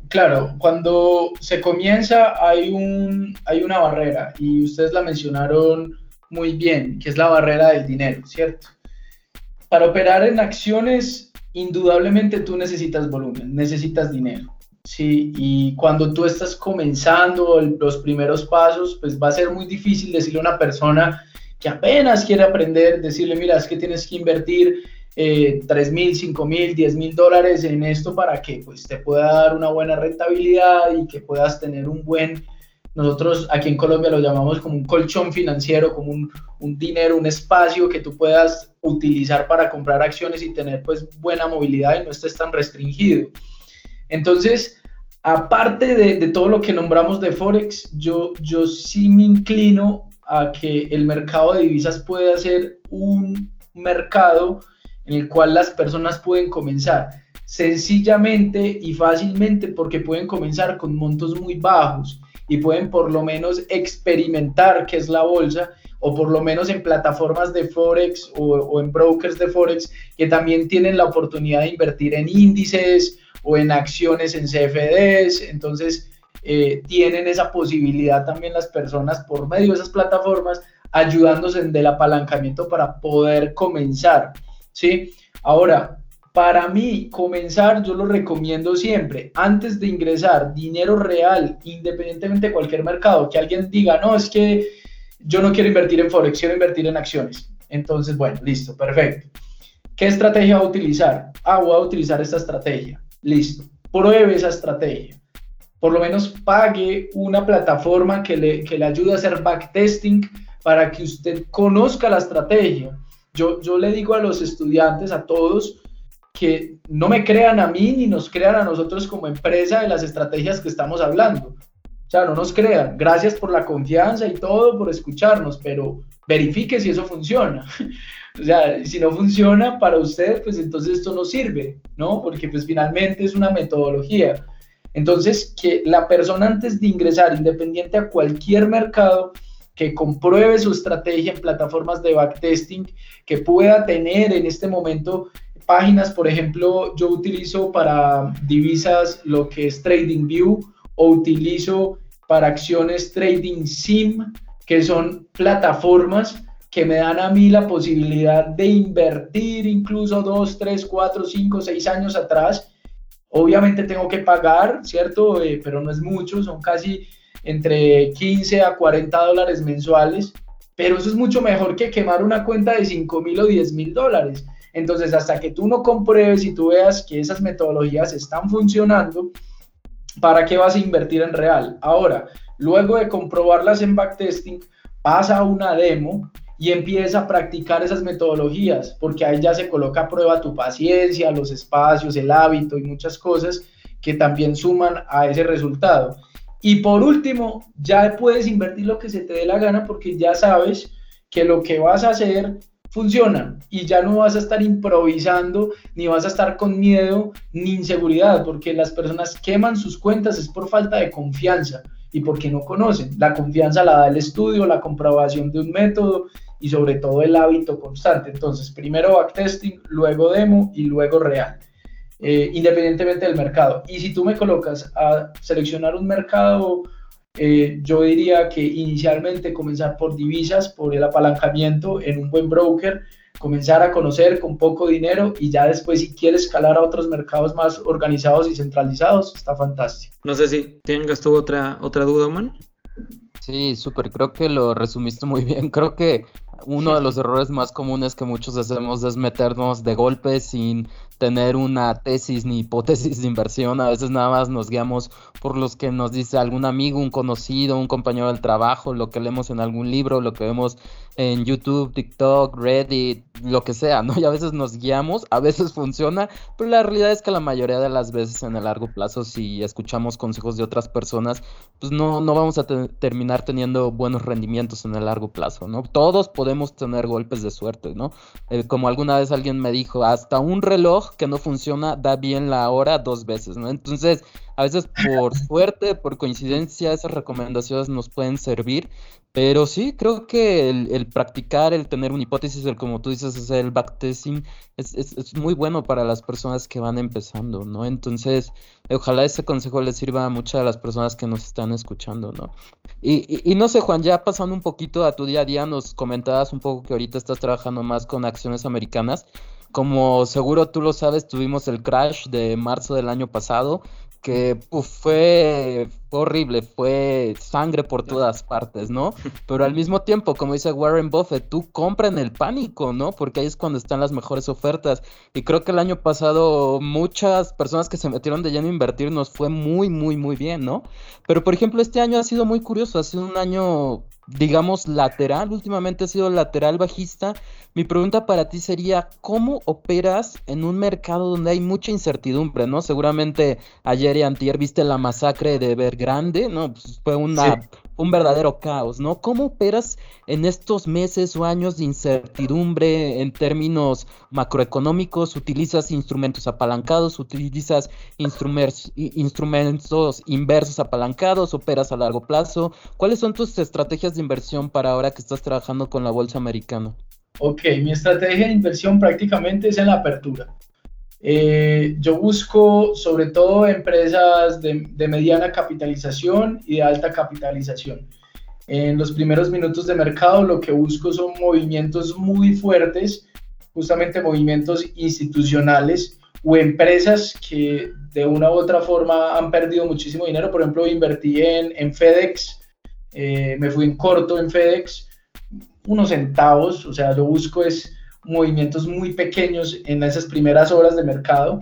Claro, cuando se comienza hay, un, hay una barrera y ustedes la mencionaron muy bien, que es la barrera del dinero, ¿cierto? Para operar en acciones, indudablemente tú necesitas volumen, necesitas dinero. Sí, y cuando tú estás comenzando los primeros pasos, pues va a ser muy difícil decirle a una persona que apenas quiere aprender, decirle, mira, es que tienes que invertir eh, 3 mil, 5 mil, 10 mil dólares en esto para que pues, te pueda dar una buena rentabilidad y que puedas tener un buen, nosotros aquí en Colombia lo llamamos como un colchón financiero, como un, un dinero, un espacio que tú puedas utilizar para comprar acciones y tener pues buena movilidad y no estés tan restringido. Entonces, aparte de, todo lo que nombramos de Forex, yo, yo sí me inclino a que el mercado de divisas pueda ser un mercado en el cual las personas pueden comenzar sencillamente y fácilmente porque pueden comenzar con montos muy bajos y pueden por lo menos experimentar qué es la bolsa o por lo menos en plataformas de Forex o, en brokers de Forex que también tienen la oportunidad de invertir en índices o en acciones en CFDs. Entonces, eh, tienen esa posibilidad también las personas por medio de esas plataformas ayudándose del apalancamiento para poder comenzar. ¿sí? Ahora, para mí, comenzar, yo lo recomiendo siempre, antes de ingresar dinero real, independientemente de cualquier mercado, que alguien diga, no, es que yo no quiero invertir en Forex, quiero invertir en acciones. Entonces, bueno, listo, perfecto. ¿Qué estrategia va a utilizar? Ah, voy a utilizar esta estrategia. Listo. Pruebe esa estrategia. Por lo menos pague una plataforma que le, que le ayude a hacer backtesting para que usted conozca la estrategia. Yo, yo le digo a los estudiantes, a todos, que no me crean a mí ni nos crean a nosotros como empresa de las estrategias que estamos hablando. O sea, no nos crean. Gracias por la confianza y todo, por escucharnos, pero verifique si eso funciona. o sea, si no funciona para usted, pues entonces esto no sirve, ¿no? Porque pues finalmente es una metodología. Entonces, que la persona antes de ingresar, independiente a cualquier mercado, que compruebe su estrategia en plataformas de backtesting, que pueda tener en este momento páginas, por ejemplo, yo utilizo para divisas lo que es TradingView o utilizo para acciones Trading Sim, que son plataformas que me dan a mí la posibilidad de invertir incluso dos, tres, cuatro, cinco, seis años atrás. Obviamente tengo que pagar, ¿cierto? Eh, pero no es mucho, son casi entre 15 a 40 dólares mensuales, pero eso es mucho mejor que quemar una cuenta de 5 mil o 10 mil dólares. Entonces, hasta que tú no compruebes y tú veas que esas metodologías están funcionando, ¿para qué vas a invertir en real? Ahora, luego de comprobarlas en backtesting, pasa una demo y empieza a practicar esas metodologías, porque ahí ya se coloca a prueba tu paciencia, los espacios, el hábito y muchas cosas que también suman a ese resultado. Y por último, ya puedes invertir lo que se te dé la gana porque ya sabes que lo que vas a hacer funciona y ya no vas a estar improvisando ni vas a estar con miedo ni inseguridad porque las personas queman sus cuentas es por falta de confianza y porque no conocen. La confianza la da el estudio, la comprobación de un método y sobre todo el hábito constante. Entonces, primero backtesting, luego demo y luego real. Eh, independientemente del mercado. Y si tú me colocas a seleccionar un mercado, eh, yo diría que inicialmente comenzar por divisas, por el apalancamiento en un buen broker, comenzar a conocer con poco dinero y ya después si quieres escalar a otros mercados más organizados y centralizados, está fantástico. No sé si tengas tú otra, otra duda, man. Sí, súper, creo que lo resumiste muy bien. Creo que uno de los errores más comunes que muchos hacemos es meternos de golpe sin tener una tesis ni hipótesis de inversión. A veces nada más nos guiamos por los que nos dice algún amigo, un conocido, un compañero del trabajo, lo que leemos en algún libro, lo que vemos en YouTube, TikTok, Reddit, lo que sea, ¿no? Y a veces nos guiamos, a veces funciona, pero la realidad es que la mayoría de las veces en el largo plazo, si escuchamos consejos de otras personas, pues no, no vamos a terminar teniendo buenos rendimientos en el largo plazo, ¿no? Todos podemos tener golpes de suerte, ¿no? Eh, como alguna vez alguien me dijo, hasta un reloj que no funciona da bien la hora dos veces, ¿no? Entonces, a veces por suerte, por coincidencia, esas recomendaciones nos pueden servir, pero sí, creo que el, practicar, el tener una hipótesis, el como tú dices, hacer el backtesting, es, es, muy bueno para las personas que van empezando, ¿no? Entonces, ojalá ese consejo les sirva a muchas de las personas que nos están escuchando, ¿no? Y, y, no sé, Juan, ya pasando un poquito a tu día a día, nos comentabas un poco que ahorita estás trabajando más con acciones americanas. Como seguro tú lo sabes, tuvimos el crash de marzo del año pasado que fue, horrible, fue sangre por todas partes, ¿no? Pero al mismo tiempo, como dice Warren Buffett, tú compra en el pánico, ¿no? Porque ahí es cuando están las mejores ofertas. Y creo que el año pasado muchas personas que se metieron de lleno a invertir nos fue muy, muy, muy bien, ¿no? Pero por ejemplo, este año ha sido muy curioso, ha sido un año digamos, lateral, últimamente ha sido lateral bajista. Mi pregunta para ti sería, ¿cómo operas en un mercado donde hay mucha incertidumbre, no? Seguramente ayer y antier viste la masacre de Evergrande, ¿no? Pues fue una, un verdadero caos, ¿no? ¿Cómo operas en estos meses o años de incertidumbre en términos macroeconómicos? ¿Utilizas instrumentos apalancados? ¿Utilizas instrumentos, inversos apalancados? ¿Operas a largo plazo? ¿Cuáles son tus estrategias de inversión para ahora que estás trabajando con la bolsa americana? Ok, mi estrategia de inversión prácticamente es en la apertura. Eh, yo busco sobre todo empresas de, mediana capitalización y de alta capitalización. En los primeros minutos de mercado lo que busco son movimientos muy fuertes, justamente movimientos institucionales o empresas que de una u otra forma han perdido muchísimo dinero. Por ejemplo, invertí en, en FedEx, eh, me fui en corto en FedEx, unos centavos, o sea, yo busco es movimientos muy pequeños en esas primeras horas de mercado.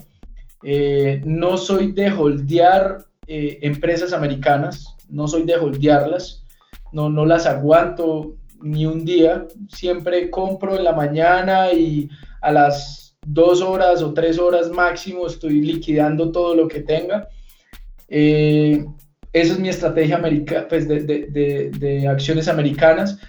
Eh, no soy de holdear eh, empresas americanas, no soy de holdearlas, no, no las aguanto ni un día, siempre compro en la mañana y a las dos horas o tres horas máximo estoy liquidando todo lo que tenga. Eh, esa es mi estrategia america, pues de, de, de acciones americanas.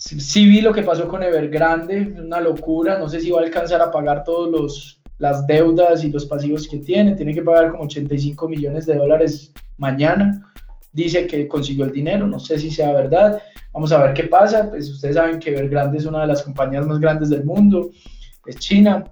Sí, vi lo que pasó con Evergrande, una locura, no sé si va a alcanzar a pagar todos los las deudas y los pasivos que tiene, tiene que pagar como 85 millones de dólares mañana. Dice que consiguió el dinero, no sé si sea verdad. Vamos a ver qué pasa. Pues ustedes saben que Evergrande es una de las compañías más grandes del mundo, es China.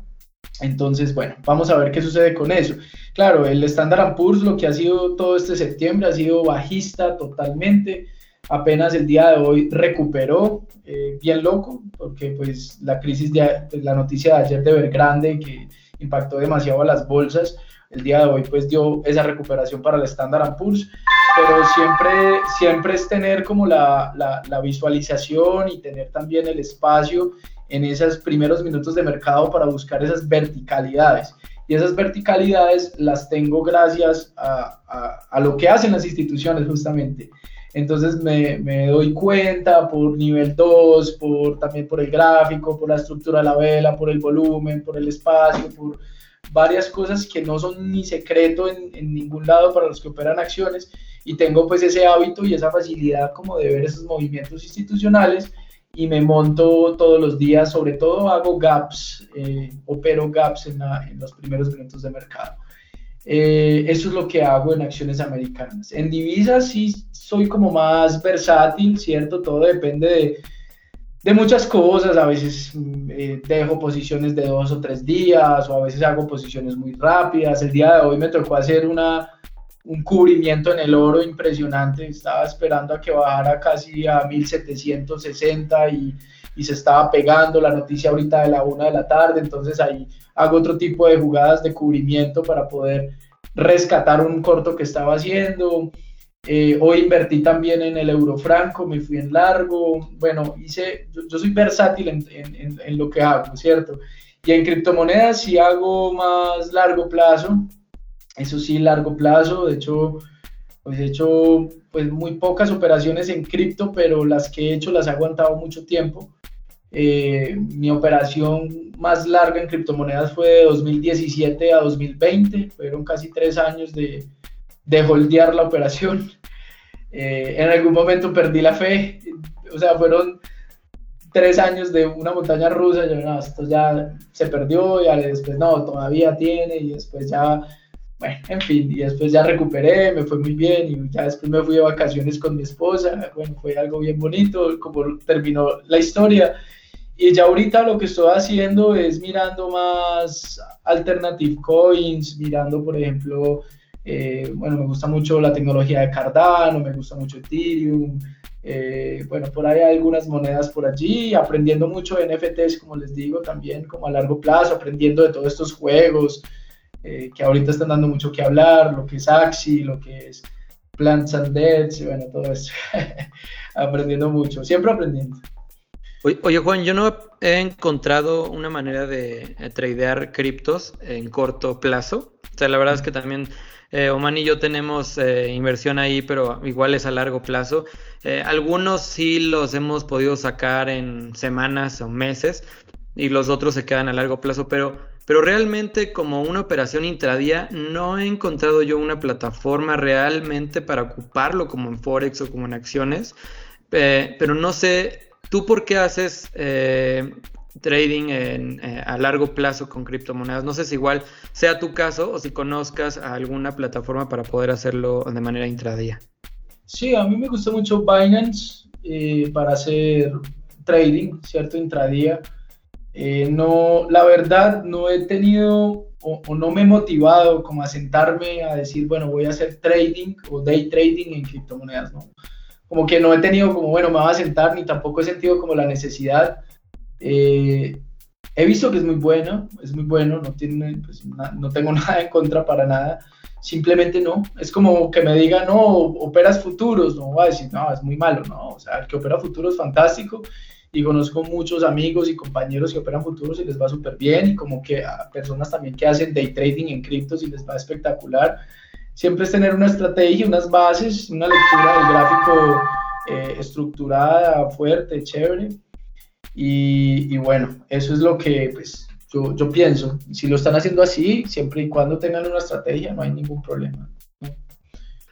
Entonces, bueno, vamos a ver qué sucede con eso. Claro, el Standard Poor's lo que ha sido todo este septiembre ha sido bajista totalmente apenas el día de hoy recuperó, eh, bien loco, porque pues la crisis de pues, la noticia de ayer de Evergrande que impactó demasiado a las bolsas, el día de hoy pues dio esa recuperación para el Standard Poor's, pero siempre, siempre es tener como la, la, visualización y tener también el espacio en esos primeros minutos de mercado para buscar esas verticalidades. Y esas verticalidades las tengo gracias a, a lo que hacen las instituciones justamente. Entonces me, me, doy cuenta por nivel 2, por, también por el gráfico, por la estructura de la vela, por el volumen, por el espacio, por varias cosas que no son ni secreto en, en, ningún lado para los que operan acciones y tengo pues ese hábito y esa facilidad como de ver esos movimientos institucionales y me monto todos los días, sobre todo hago gaps, eh, opero gaps en, en los primeros minutos de mercado. Eh, eso es lo que hago en acciones americanas. En divisas sí soy como más versátil, ¿cierto? Todo depende de, muchas cosas. A veces mm, eh, dejo posiciones de dos o tres días o a veces hago posiciones muy rápidas. El día de hoy me tocó hacer una, un cubrimiento en el oro impresionante. Estaba esperando a que bajara casi a 1760 y, y se estaba pegando la noticia ahorita de la una de la tarde. Entonces ahí hago otro tipo de jugadas de cubrimiento para poder rescatar un corto que estaba haciendo. Eh, hoy invertí también en el eurofranco, me fui en largo. Bueno, hice, yo, soy versátil en, en, en, lo que hago, ¿cierto? Y en criptomonedas sí hago más largo plazo, eso sí, largo plazo. De hecho, pues he hecho pues muy pocas operaciones en cripto, pero las que he hecho las he aguantado mucho tiempo. Eh, mi operación más larga en criptomonedas fue de 2017 a 2020, fueron casi tres años de, de holdear la operación. Eh, en algún momento perdí la fe, o sea, fueron tres años de una montaña rusa, yo no, esto ya se perdió, y después no, todavía tiene, y después ya, bueno, en fin, y después ya recuperé, me fue muy bien, y ya después me fui de vacaciones con mi esposa, bueno, fue algo bien bonito, como terminó la historia, y ya ahorita lo que estoy haciendo es mirando más alternative coins, mirando, por ejemplo, eh, bueno, me gusta mucho la tecnología de Cardano, me gusta mucho Ethereum, eh, bueno, por ahí hay algunas monedas por allí, aprendiendo mucho de NFTs, como les digo, también como a largo plazo, aprendiendo de todos estos juegos eh, que ahorita están dando mucho que hablar, lo que es Axie, lo que es Plants and Deads, bueno, todo eso, aprendiendo mucho, siempre aprendiendo. Oye, Juan, yo no he encontrado una manera de tradear criptos en corto plazo. O sea, la verdad es que también Eh, Oman y yo tenemos eh, inversión ahí, pero igual es a largo plazo. Eh, algunos sí los hemos podido sacar en semanas o meses y los otros se quedan a largo plazo, pero, pero realmente como una operación intradía no he encontrado yo una plataforma realmente para ocuparlo como en Forex o como en acciones, pero no sé, ¿tú por qué haces trading en, eh, a largo plazo con criptomonedas. No sé si igual sea tu caso o si conozcas alguna plataforma para poder hacerlo de manera intradía. Sí, a mí me gusta mucho Binance eh, para hacer trading, ¿cierto? Intradía. Eh, no, la verdad, no he tenido o, o, no me he motivado como a sentarme a decir, bueno, voy a hacer trading o day trading en criptomonedas, ¿no? Como que no he tenido como, bueno, me voy a sentar, ni tampoco he sentido como la necesidad eh, he visto que es muy bueno, es muy bueno, no, tiene, pues, no tengo nada en contra para nada, simplemente no. Es como que me digan, no, operas futuros, no voy a decir, no, es muy malo, no. O sea, el que opera futuros es fantástico y conozco muchos amigos y compañeros que operan futuros y les va súper bien y como que a personas también que hacen day trading en criptos y les va espectacular. Siempre es tener una estrategia, unas bases, una lectura del gráfico eh, estructurada, fuerte, chévere y, bueno, eso es lo que pues, yo, yo, pienso. Si lo están haciendo así, siempre y cuando tengan una estrategia, no hay ningún problema.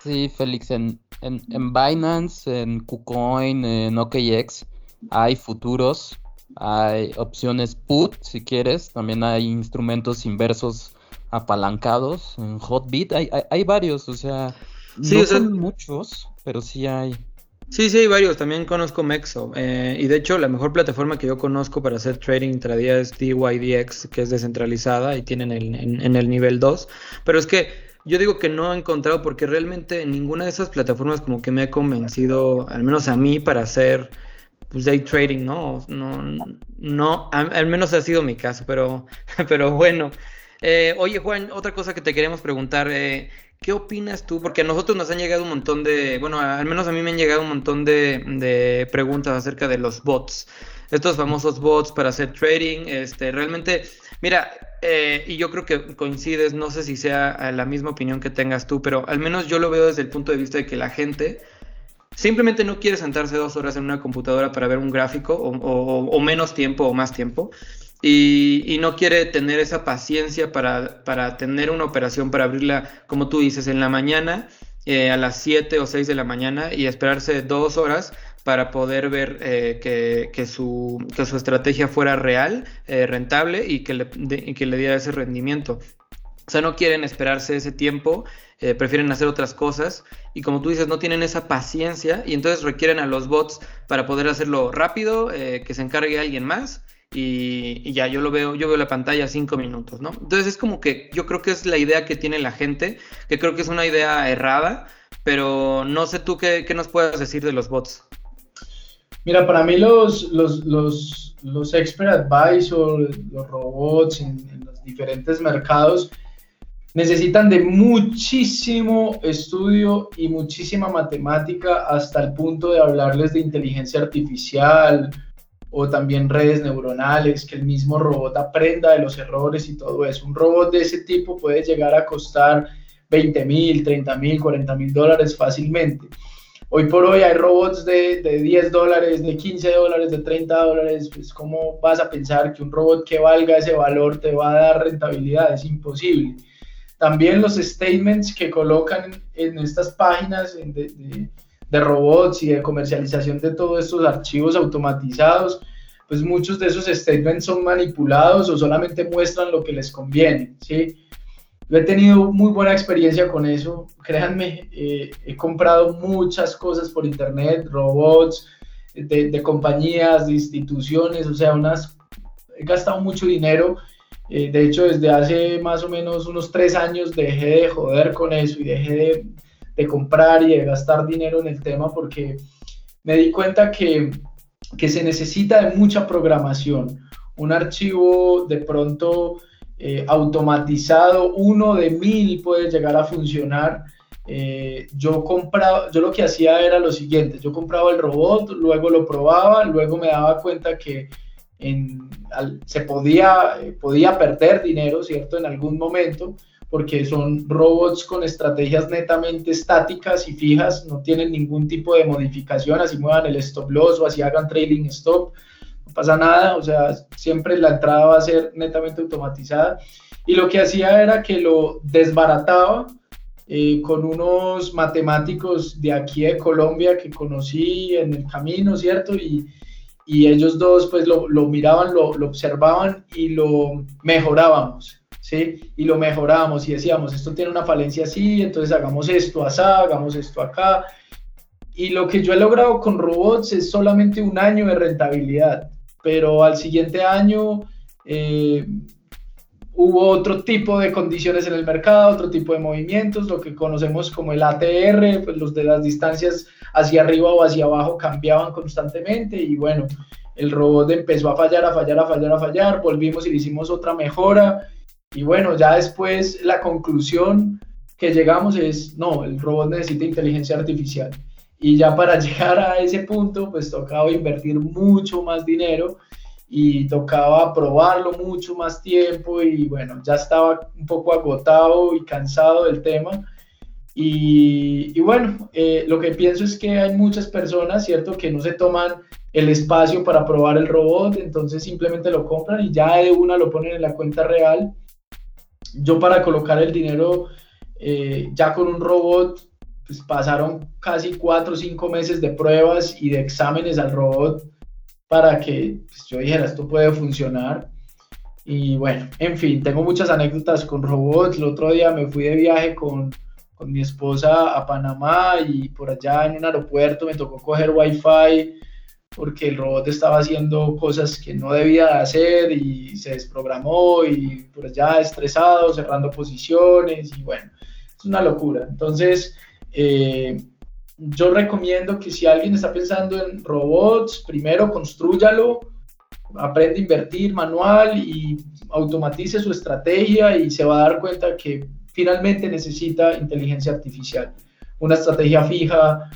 Sí, Félix, en, en, en Binance, en KuCoin, en OKX, hay futuros, hay opciones put, si quieres, también hay instrumentos inversos apalancados, en Hotbit, hay, hay, hay varios, o sea, no son muchos, pero sí hay. Sí, sí, hay varios. También conozco Mexo. Eh, y de hecho, la mejor plataforma que yo conozco para hacer trading intradía es DYDX, que es descentralizada y tienen el, en, el nivel 2. Pero es que yo digo que no he encontrado porque realmente ninguna de esas plataformas como que me ha convencido, al menos a mí, para hacer pues, day trading, ¿no? No, no al menos ha sido mi caso, pero, pero bueno. Eh, oye, Juan, otra cosa que te queremos preguntar. Eh, ¿Qué opinas tú? Porque a nosotros nos han llegado un montón de, bueno, al menos a mí me han llegado un montón de, preguntas acerca de los bots. Estos famosos bots para hacer trading, este, realmente, mira, eh, y yo creo que coincides, no sé si sea la misma opinión que tengas tú, pero al menos yo lo veo desde el punto de vista de que la gente simplemente no quiere sentarse dos horas en una computadora para ver un gráfico o menos tiempo o más tiempo y, no quiere tener esa paciencia para, para, tener una operación, para abrirla, como tú dices, en la mañana, eh, a las 7 o 6 de la mañana y esperarse dos horas para poder ver eh, que, que, su, que, su, estrategia fuera real, eh, rentable y que, le, que le diera ese rendimiento. O sea, no quieren esperarse ese tiempo, prefieren hacer otras cosas y como tú dices, no tienen esa paciencia y entonces requieren a los bots para poder hacerlo rápido, que se encargue alguien más y, ya yo lo veo, yo veo la pantalla cinco minutos, ¿no? Entonces es como que yo creo que es la idea que tiene la gente, que creo que es una idea errada, pero no sé tú qué, qué nos puedes decir de los bots. Mira, para mí los, los, los, los expert advisors, los robots en los diferentes mercados, necesitan de muchísimo estudio y muchísima matemática hasta el punto de hablarles de inteligencia artificial, o también redes neuronales, que el mismo robot aprenda de los errores y todo eso. Un robot de ese tipo puede llegar a costar 20 mil, 30 mil, 40 mil dólares fácilmente. Hoy por hoy hay robots de, de 10 dólares, de 15 dólares, de 30 dólares. Pues, ¿cómo vas a pensar que un robot que valga ese valor te va a dar rentabilidad? Es imposible. También los statements que colocan en estas páginas de, de robots y de comercialización de todos estos archivos automatizados, pues muchos de esos statements son manipulados o solamente muestran lo que les conviene, ¿sí? Yo he tenido muy buena experiencia con eso, créanme, eh, he comprado muchas cosas por internet, robots, de, compañías, de instituciones, o sea, unas, he gastado mucho dinero, eh, de hecho desde hace más o menos unos tres años dejé de joder con eso y dejé de de comprar y de gastar dinero en el tema porque me di cuenta que, que se necesita de mucha programación. Un archivo de pronto eh, automatizado, uno de mil puede llegar a funcionar. Eh, yo compraba, yo lo que hacía era lo siguiente, yo compraba el robot, luego lo probaba, luego me daba cuenta que se podía, eh, podía perder dinero, ¿cierto? En algún momento, porque son robots con estrategias netamente estáticas y fijas, no tienen ningún tipo de modificación, así muevan el stop loss o así hagan trading stop, no pasa nada, o sea, siempre la entrada va a ser netamente automatizada. Y lo que hacía era que lo desbarataba eh, con unos matemáticos de aquí de Colombia que conocí en el camino, ¿cierto? Y, y ellos dos pues lo, lo miraban, lo, lo observaban y lo mejorábamos. ¿Sí? Y lo mejorábamos y decíamos, esto tiene una falencia así, entonces hagamos esto acá, hagamos esto acá. Y lo que yo he logrado con robots es solamente un año de rentabilidad, pero al siguiente año eh, hubo otro tipo de condiciones en el mercado, otro tipo de movimientos, lo que conocemos como el ATR, pues los de las distancias hacia arriba o hacia abajo cambiaban constantemente y bueno, el robot empezó a fallar, a fallar, a fallar, a fallar, volvimos y le hicimos otra mejora y bueno, ya después la conclusión que llegamos es, no, el robot necesita inteligencia artificial. Y ya para llegar a ese punto, pues tocaba invertir mucho más dinero y tocaba probarlo mucho más tiempo y bueno, ya estaba un poco agotado y cansado del tema. Y, bueno, eh, lo que pienso es que hay muchas personas, ¿cierto?, que no se toman el espacio para probar el robot, entonces simplemente lo compran y ya de una lo ponen en la cuenta real yo para colocar el dinero eh, ya con un robot, pues pasaron casi cuatro o cinco meses de pruebas y de exámenes al robot para que pues, yo dijera, esto puede funcionar. Y bueno, en fin, tengo muchas anécdotas con robots. El otro día me fui de viaje con, con mi esposa a Panamá y por allá en un aeropuerto me tocó coger wifi porque el robot estaba haciendo cosas que no debía hacer y se desprogramó y por allá estresado, cerrando posiciones y bueno, es una locura. Entonces, eh, yo recomiendo que si alguien está pensando en robots, primero construyalo, aprende a invertir manual y automatice su estrategia y se va a dar cuenta que finalmente necesita inteligencia artificial. Una estrategia fija,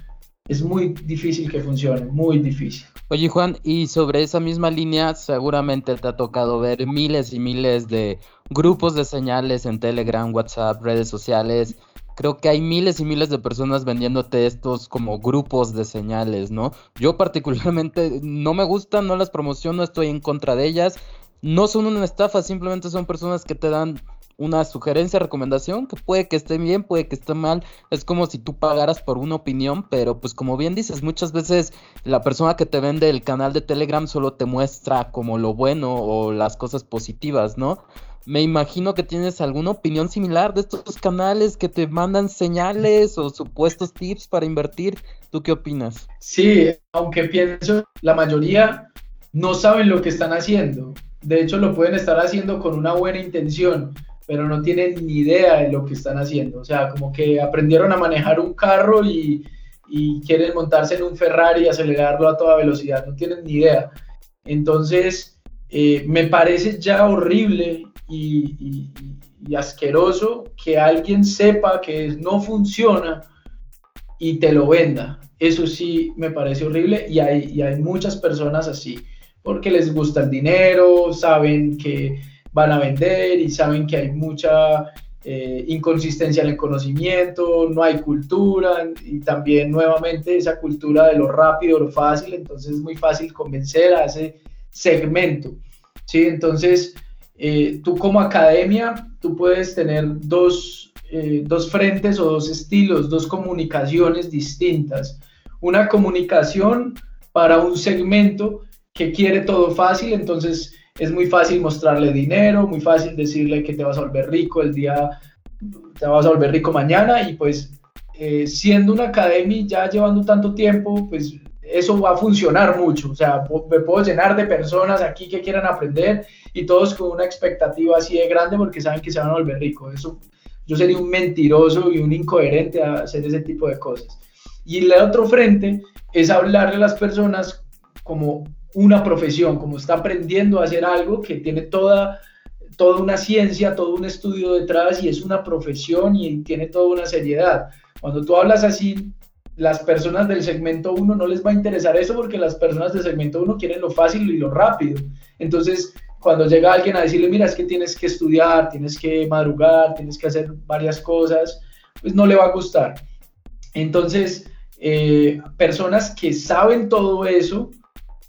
es muy difícil que funcione, muy difícil. Oye Juan, y sobre esa misma línea seguramente te ha tocado ver miles y miles de grupos de señales en Telegram, WhatsApp, redes sociales. Creo que hay miles y miles de personas vendiéndote estos como grupos de señales, ¿no? Yo particularmente no me gustan, no las promociono, estoy en contra de ellas. No son una estafa, simplemente son personas que te dan una sugerencia, recomendación, que puede que esté bien, puede que esté mal, es como si tú pagaras por una opinión, pero pues como bien dices, muchas veces la persona que te vende el canal de Telegram solo te muestra como lo bueno o las cosas positivas, ¿no? Me imagino que tienes alguna opinión similar de estos canales que te mandan señales o supuestos tips para invertir. ¿Tú qué opinas? Sí, aunque pienso, la mayoría no saben lo que están haciendo. De hecho, lo pueden estar haciendo con una buena intención, pero no tienen ni idea de lo que están haciendo. O sea, como que aprendieron a manejar un carro y, y quieren montarse en un Ferrari y acelerarlo a toda velocidad, no tienen ni idea. Entonces, eh, me parece ya horrible y, y, asqueroso que alguien sepa que no funciona y te lo venda. Eso sí me parece horrible y hay, y hay muchas personas así, porque les gusta el dinero, saben que van a vender y saben que hay mucha eh, inconsistencia en el conocimiento, no hay cultura y también nuevamente esa cultura de lo rápido, lo fácil, entonces es muy fácil convencer a ese segmento. ¿sí? Entonces, eh, tú como academia, tú puedes tener dos, eh, dos frentes o dos estilos, dos comunicaciones distintas. Una comunicación para un segmento que quiere todo fácil, entonces es muy fácil mostrarle dinero, muy fácil decirle que te vas a volver rico el día, te vas a volver rico mañana y pues eh, siendo una academia ya llevando tanto tiempo, pues eso va a funcionar mucho. O sea, me puedo llenar de personas aquí que quieran aprender y todos con una expectativa así de grande porque saben que se van a volver ricos. Eso, yo sería un mentiroso y un incoherente hacer ese tipo de cosas. Y el otro frente es hablarle a las personas como una profesión, como está aprendiendo a hacer algo que tiene toda, toda una ciencia, todo un estudio detrás y es una profesión y tiene toda una seriedad. Cuando tú hablas así, las personas del segmento 1 no les va a interesar eso porque las personas del segmento 1 quieren lo fácil y lo rápido. Entonces, cuando llega alguien a decirle, mira, es que tienes que estudiar, tienes que madrugar, tienes que hacer varias cosas, pues no le va a gustar. Entonces, eh, personas que saben todo eso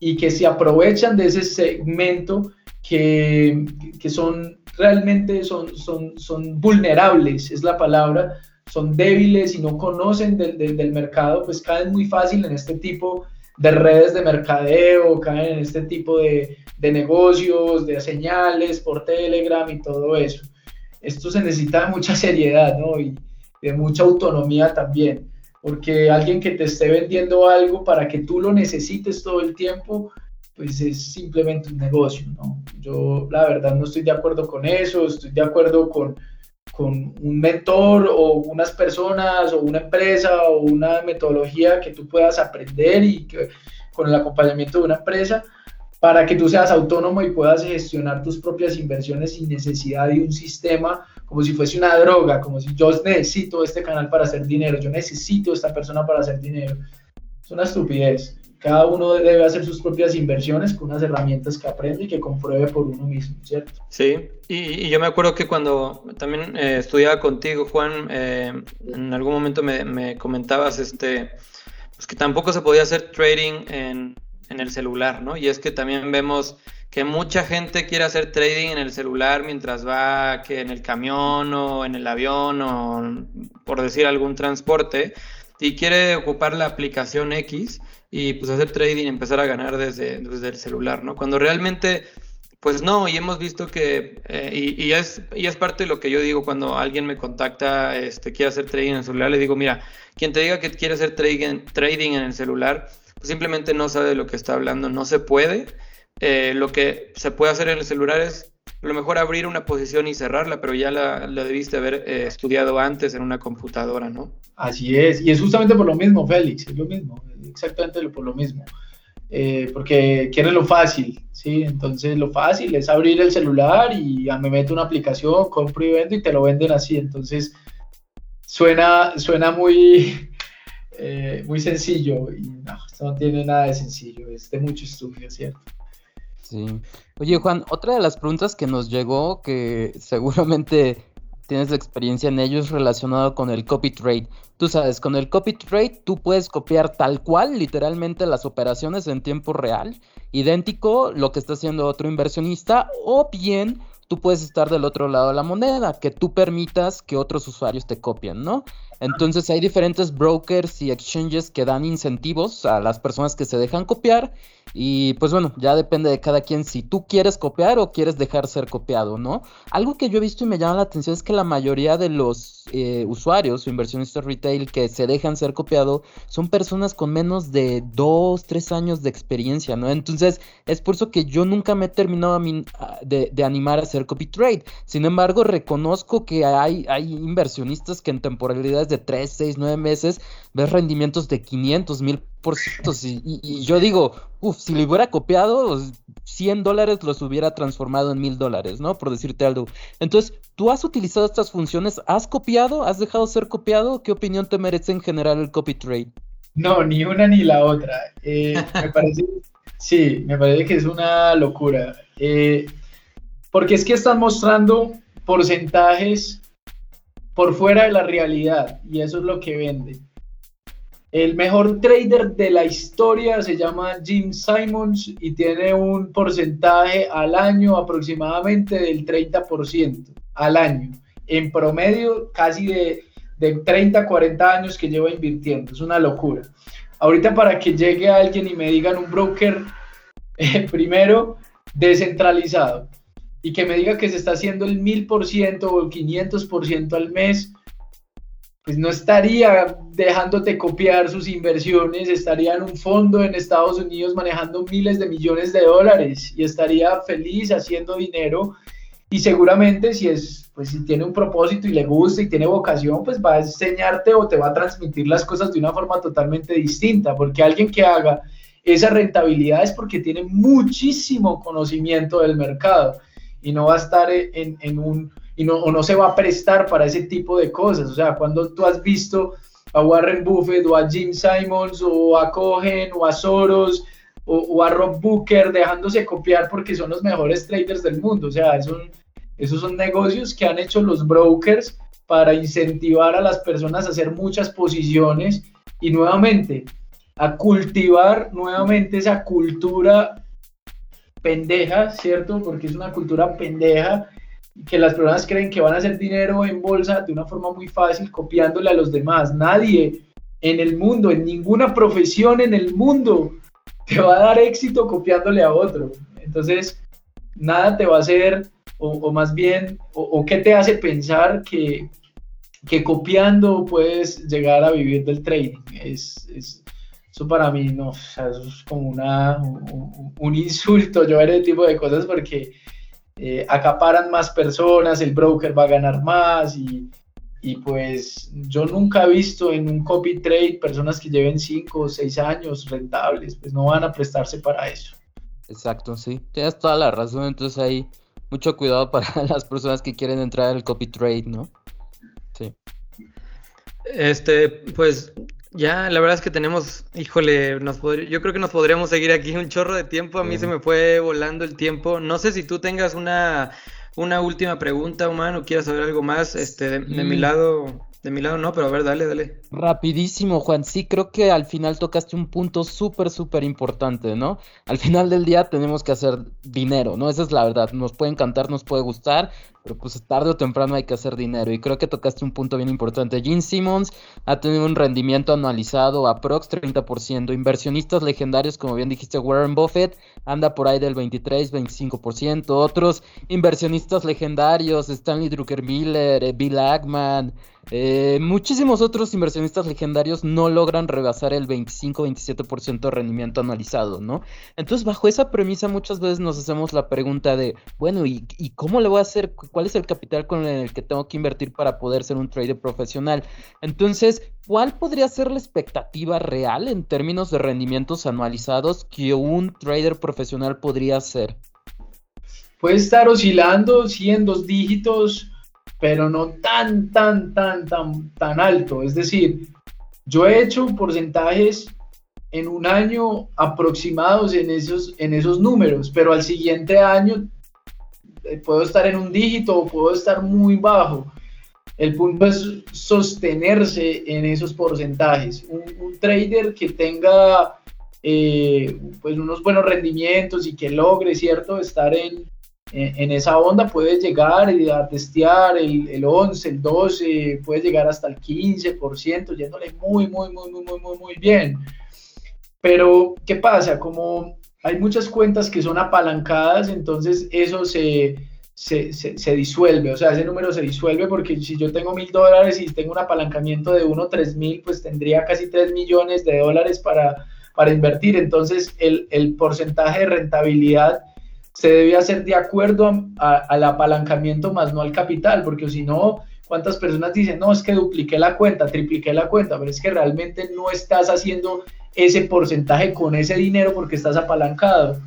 y que se aprovechan de ese segmento que, que son realmente son, son, son vulnerables, es la palabra, son débiles y no conocen del, del, mercado, pues caen muy fácil en este tipo de redes de mercadeo, caen en este tipo de, de negocios, de señales por Telegram y todo eso. Esto se necesita de mucha seriedad, ¿no? Y de mucha autonomía también, porque alguien que te esté vendiendo algo para que tú lo necesites todo el tiempo, pues es simplemente un negocio, ¿no? Yo la verdad no estoy de acuerdo con eso, estoy de acuerdo con, con un mentor o unas personas o una empresa o una metodología que tú puedas aprender y que con el acompañamiento de una empresa para que tú seas autónomo y puedas gestionar tus propias inversiones sin necesidad de un sistema como si fuese una droga, como si yo necesito este canal para hacer dinero, yo necesito esta persona para hacer dinero. Es una estupidez cada uno debe hacer sus propias inversiones con unas herramientas que aprende y que compruebe por uno mismo, ¿cierto? Sí, y, yo me acuerdo que cuando también eh, estudiaba contigo, Juan, eh, en algún momento me, comentabas este, pues que tampoco se podía hacer trading en, en el celular, ¿no? Y es que también vemos que mucha gente quiere hacer trading en el celular mientras va que en el camión o en el avión o por decir algún transporte y quiere ocupar la aplicación X y pues hacer trading y empezar a ganar desde, desde el celular, ¿no? Cuando realmente, pues no, y hemos visto que, eh, y, es, y es parte de lo que yo digo cuando alguien me contacta, este, quiere hacer trading en el celular, le digo, mira, quien te diga que quiere hacer trading, trading en el celular, pues simplemente no sabe de lo que está hablando, no se puede. Eh, lo que se puede hacer en el celular es a lo mejor abrir una posición y cerrarla, pero ya la, debiste haber eh, estudiado antes en una computadora, ¿no? Así es, y es justamente por lo mismo, Félix, es lo mismo exactamente por lo mismo. Eh, porque quiere lo fácil, ¿sí? Entonces lo fácil es abrir el celular y me meto una aplicación, compro y vendo y te lo venden así. Entonces suena, suena muy, muy sencillo y no, esto no tiene nada de sencillo, es de mucho estudio, ¿cierto? Sí. Oye, Juan, otra de las preguntas que nos llegó, que seguramente tienes experiencia en ello, es relacionado con el copy trade. Tú sabes, con el copy trade tú puedes copiar tal cual, literalmente, las operaciones en tiempo real, idéntico lo que está haciendo otro inversionista, o bien tú puedes estar del otro lado de la moneda, que tú permitas que otros usuarios te copien, ¿no? Entonces hay diferentes brokers y exchanges que dan incentivos a las personas que se dejan copiar y pues bueno, ya depende de cada quien si tú quieres copiar o quieres dejar ser copiado, ¿no? Algo que yo he visto y me llama la atención es que la mayoría de los eh, usuarios o inversionistas retail que se dejan ser copiado son personas con menos de dos, tres años de experiencia, ¿no? Entonces es por eso que yo nunca me he terminado de, de animar a hacer copy trade. Sin embargo, reconozco que hay, hay inversionistas que en temporalidades de 3, 6, 9 meses ves rendimientos de 500, 1000 por ciento. Y, y, yo digo, uff, si lo hubiera copiado, 100 dólares los hubiera transformado en 1000 dólares, ¿no? Por decirte algo. Entonces, ¿tú has utilizado estas funciones? ¿Has copiado? ¿Has dejado ser copiado? ¿Qué opinión te merece en general el copy trade? No, ni una ni la otra. Eh, me parece, sí, me parece que es una locura. Eh, porque es que están mostrando porcentajes por fuera de la realidad y eso es lo que vende. El mejor trader de la historia se llama Jim Simons y tiene un porcentaje al año aproximadamente del 30% al año. En promedio, casi de, de 30, 40 años que lleva invirtiendo. Es una locura. Ahorita para que llegue alguien y me digan un broker, eh, primero, descentralizado, y que me diga que se está haciendo el 1000% o el 500% al mes, pues no estaría dejándote copiar sus inversiones, estaría en un fondo en Estados Unidos manejando miles de millones de dólares y estaría feliz haciendo dinero. Y seguramente si es pues si tiene un propósito y le gusta y tiene vocación, pues va a enseñarte o te va a transmitir las cosas de una forma totalmente distinta, porque alguien que haga esa rentabilidad es porque tiene muchísimo conocimiento del mercado y no va a estar en, en un, y no, o no se va a prestar para ese tipo de cosas. O sea, cuando tú has visto a Warren Buffett o a Jim Simons o a Cohen o a Soros o, a Rob Booker dejándose copiar porque son los mejores traders del mundo. O sea, esos son negocios que han hecho los brokers para incentivar a las personas a hacer muchas posiciones y nuevamente a cultivar nuevamente esa cultura pendeja, ¿cierto? Porque es una cultura pendeja que las personas creen que van a hacer dinero en bolsa de una forma muy fácil copiándole a los demás. Nadie en el mundo, en ninguna profesión en el mundo te va a dar éxito copiándole a otro. Entonces, nada te va a hacer, o, más bien, o, qué te hace pensar que, que copiando puedes llegar a vivir del trading. Es, eso para mí, no, es como una, un, insulto yo ver ese tipo de cosas porque eh, acaparan más personas, el broker va a ganar más y, y pues yo nunca he visto en un copy trade personas que lleven 5 o 6 años rentables, pues no van a prestarse para eso. Exacto, sí, tienes toda la razón, entonces ahí mucho cuidado para las personas que quieren entrar al copy trade, ¿no? Sí. Este, pues ya, la verdad es que tenemos, híjole, nos yo creo que nos podríamos seguir aquí un chorro de tiempo, a mí se me fue volando el tiempo, no sé si tú tengas una una última pregunta, humano, ¿quieres saber algo más? Este, de, mi lado, de mi lado no, pero a ver, dale, dale. Rapidísimo, Juan. Sí, creo que al final tocaste un punto súper, súper importante, ¿no? Al final del día tenemos que hacer dinero, ¿no? Esa es la verdad. Nos puede encantar, nos puede gustar, pero pues tarde o temprano hay que hacer dinero. Y creo que tocaste un punto bien importante. Gene Simmons ha tenido un rendimiento anualizado aprox 30%. Inversionistas legendarios, como bien dijiste, Warren Buffett anda por ahí del 23, 25%. Otros inversionistas legendarios, Stanley Druckenmiller, eh, Bill Ackman, eh, muchísimos otros inversionistas legendarios no logran rebasar el 25-27% de rendimiento anualizado, ¿no? Entonces, bajo esa premisa, muchas veces nos hacemos la pregunta de, bueno, ¿y, cómo le voy a hacer? ¿Cuál es el capital con el que tengo que invertir para poder ser un trader profesional? Entonces, ¿cuál podría ser la expectativa real en términos de rendimientos anualizados que un trader profesional podría hacer? Puede estar oscilando, sí, en dos dígitos pero no tan, tan, tan, tan, tan alto. Es decir, yo he hecho porcentajes en un año aproximados en esos, en esos números, pero al siguiente año puedo estar en un dígito o puedo estar muy bajo. El punto es sostenerse en esos porcentajes. Un, trader que tenga eh, pues unos buenos rendimientos y que logre, ¿cierto?, estar en, en, esa onda puedes llegar a testear el, el 11, el 12, puedes llegar hasta el 15%, yéndole muy, muy, muy, muy, muy, muy bien. Pero, ¿qué pasa? Como hay muchas cuentas que son apalancadas, entonces eso se, se, se, disuelve, o sea, ese número se disuelve porque si yo tengo mil dólares y tengo un apalancamiento de 1 3 mil, pues tendría casi 3 millones de dólares para, para invertir. Entonces, el, el porcentaje de rentabilidad se debe hacer de acuerdo al apalancamiento más no al capital, porque si no, ¿cuántas personas dicen, no, es que dupliqué la cuenta, tripliqué la cuenta, pero es que realmente no estás haciendo ese porcentaje con ese dinero porque estás apalancado?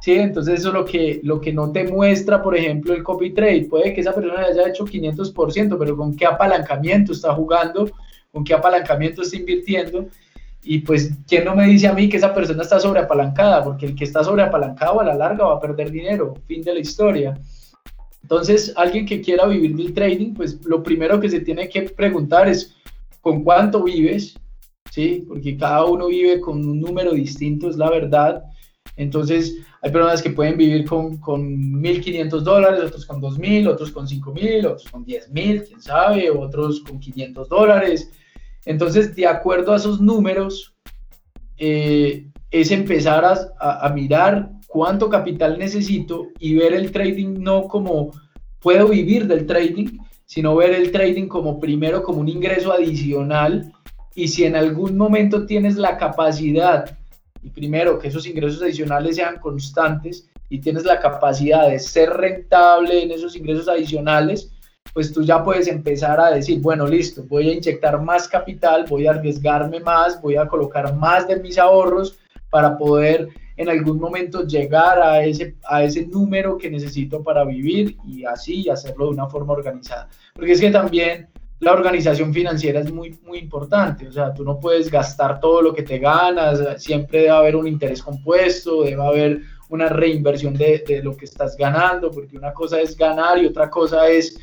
Sí, entonces eso es lo que, lo que no te muestra, por ejemplo, el copy trade. Puede que esa persona haya hecho 500%, pero con qué apalancamiento está jugando, con qué apalancamiento está invirtiendo y pues, ¿quién no me dice a mí que esa persona está sobreapalancada? Porque el que está sobreapalancado a la larga va a perder dinero. Fin de la historia. Entonces, alguien que quiera vivir del trading, pues lo primero que se tiene que preguntar es, ¿con cuánto vives? ¿Sí? Porque cada uno vive con un número distinto, es la verdad. Entonces, hay personas que pueden vivir con, con 1.500 dólares, otros con 2.000, otros con 5.000, otros con 10.000, quién sabe, otros con 500 dólares. Entonces, de acuerdo a esos números, eh, es empezar a, mirar cuánto capital necesito y ver el trading no como puedo vivir del trading, sino ver el trading como primero como un ingreso adicional y si en algún momento tienes la capacidad, y primero que esos ingresos adicionales sean constantes y tienes la capacidad de ser rentable en esos ingresos adicionales, pues tú ya puedes empezar a decir, bueno, listo, voy a inyectar más capital, voy a arriesgarme más, voy a colocar más de mis ahorros para poder en algún momento llegar a ese, a ese número que necesito para vivir y así hacerlo de una forma organizada. Porque es que también la organización financiera es muy, muy importante. O sea, tú no puedes gastar todo lo que te ganas, siempre debe haber un interés compuesto, debe haber una reinversión de, de lo que estás ganando, porque una cosa es ganar y otra cosa es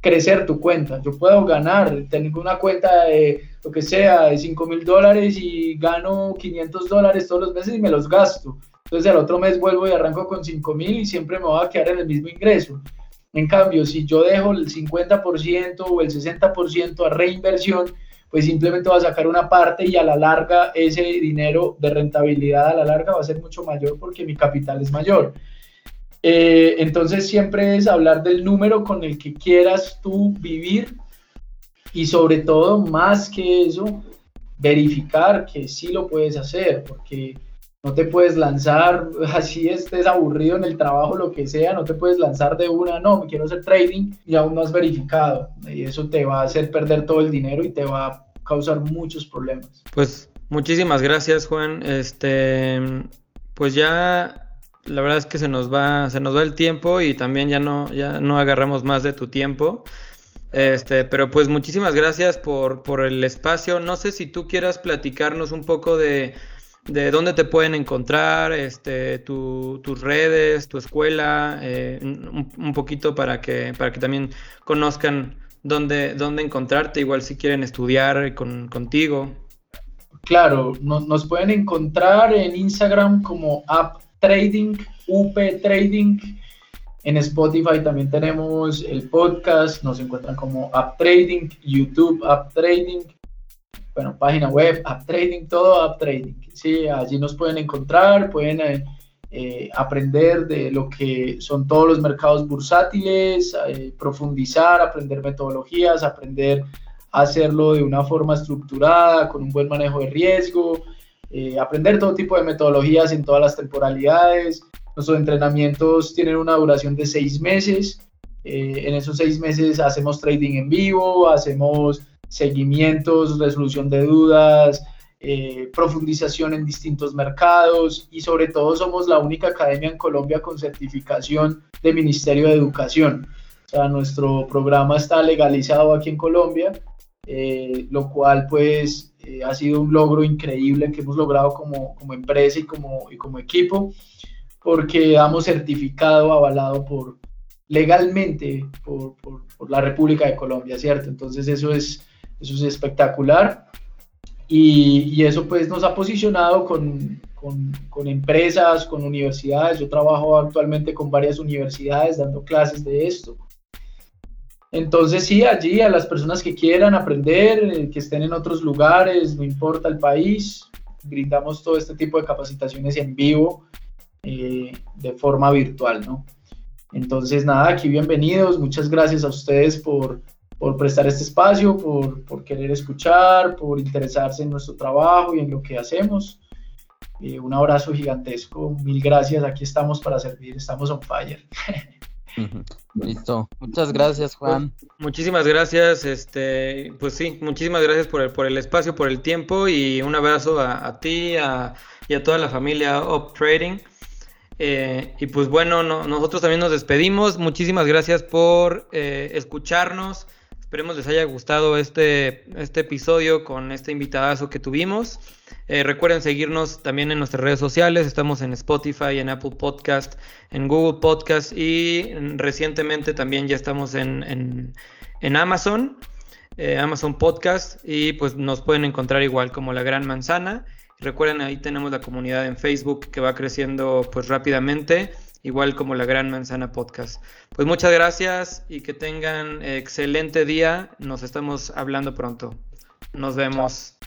crecer tu cuenta. Yo puedo ganar, tengo una cuenta de lo que sea, de 5 mil dólares y gano 500 dólares todos los meses y me los gasto. Entonces el otro mes vuelvo y arranco con 5 mil y siempre me voy a quedar en el mismo ingreso. En cambio, si yo dejo el 50% o el 60% a reinversión, pues simplemente va a sacar una parte y a la larga ese dinero de rentabilidad a la larga va a ser mucho mayor porque mi capital es mayor. Eh, entonces siempre es hablar del número con el que quieras tú vivir y sobre todo, más que eso, verificar que sí lo puedes hacer, porque no te puedes lanzar, así estés aburrido en el trabajo, lo que sea, no te puedes lanzar de una, no, me quiero hacer trading y aún no has verificado. Y eso te va a hacer perder todo el dinero y te va a causar muchos problemas. Pues muchísimas gracias, Juan. Este, pues ya la verdad es que se nos va, se nos va el tiempo y también ya no, ya no agarramos más de tu tiempo. Este, pero pues muchísimas gracias por, por el espacio. No sé si tú quieras platicarnos un poco de, de dónde te pueden encontrar, este, tu, tus redes, tu escuela, eh, un, poquito para que, para que también conozcan dónde, dónde encontrarte, igual si quieren estudiar con, contigo. Claro, nos pueden encontrar en Instagram como App Trading, UP Trading. En Spotify también tenemos el podcast, nos encuentran como App Trading, YouTube App Trading, bueno, página web, App Trading, todo App Trading. Sí, allí nos pueden encontrar, pueden eh, eh, aprender de lo que son todos los mercados bursátiles, eh, profundizar, aprender metodologías, aprender a hacerlo de una forma estructurada, con un buen manejo de riesgo, eh, aprender todo tipo de metodologías en todas las temporalidades. Nuestros entrenamientos tienen una duración de seis meses. Eh, en esos seis meses hacemos trading en vivo, hacemos seguimientos, resolución de dudas, eh, profundización en distintos mercados y sobre todo somos la única academia en Colombia con certificación de Ministerio de Educación. O sea, nuestro programa está legalizado aquí en Colombia, lo cual pues eh, ha sido un logro increíble que hemos logrado como, como empresa y como, y como equipo, porque damos certificado avalado por legalmente por, por, la República de Colombia, ¿cierto? Entonces eso es, eso es espectacular y, eso pues nos ha posicionado con, con, con, empresas, con universidades. Yo trabajo actualmente con varias universidades dando clases de esto. Entonces sí, allí a las personas que quieran aprender, eh, que estén en otros lugares, no importa el país, brindamos todo este tipo de capacitaciones en vivo eh, de forma virtual, ¿no? Entonces nada, aquí bienvenidos, muchas gracias a ustedes por, por prestar este espacio, por, por, querer escuchar, por interesarse en nuestro trabajo y en lo que hacemos. Eh, un abrazo gigantesco, mil gracias, aquí estamos para servir, estamos on fire. Listo. Muchas gracias, Juan. Muchísimas gracias. Este, pues sí, muchísimas gracias por el, por el espacio, por el tiempo y un abrazo a, ti y a toda la familia Up Trading. Eh, y pues bueno, nosotros también nos despedimos. Muchísimas gracias por eh, escucharnos. Esperemos les haya gustado este, este episodio con este invitadazo que tuvimos. Eh, recuerden seguirnos también en nuestras redes sociales. Estamos en Spotify, en Apple Podcast, en Google Podcast y recientemente también ya estamos en, Amazon, eh, Amazon Podcast y pues nos pueden encontrar igual como La Gran Manzana. Recuerden, ahí tenemos la comunidad en Facebook que va creciendo pues rápidamente igual como la Gran Manzana Podcast. Pues muchas gracias y que tengan excelente día. Nos estamos hablando pronto. Nos vemos.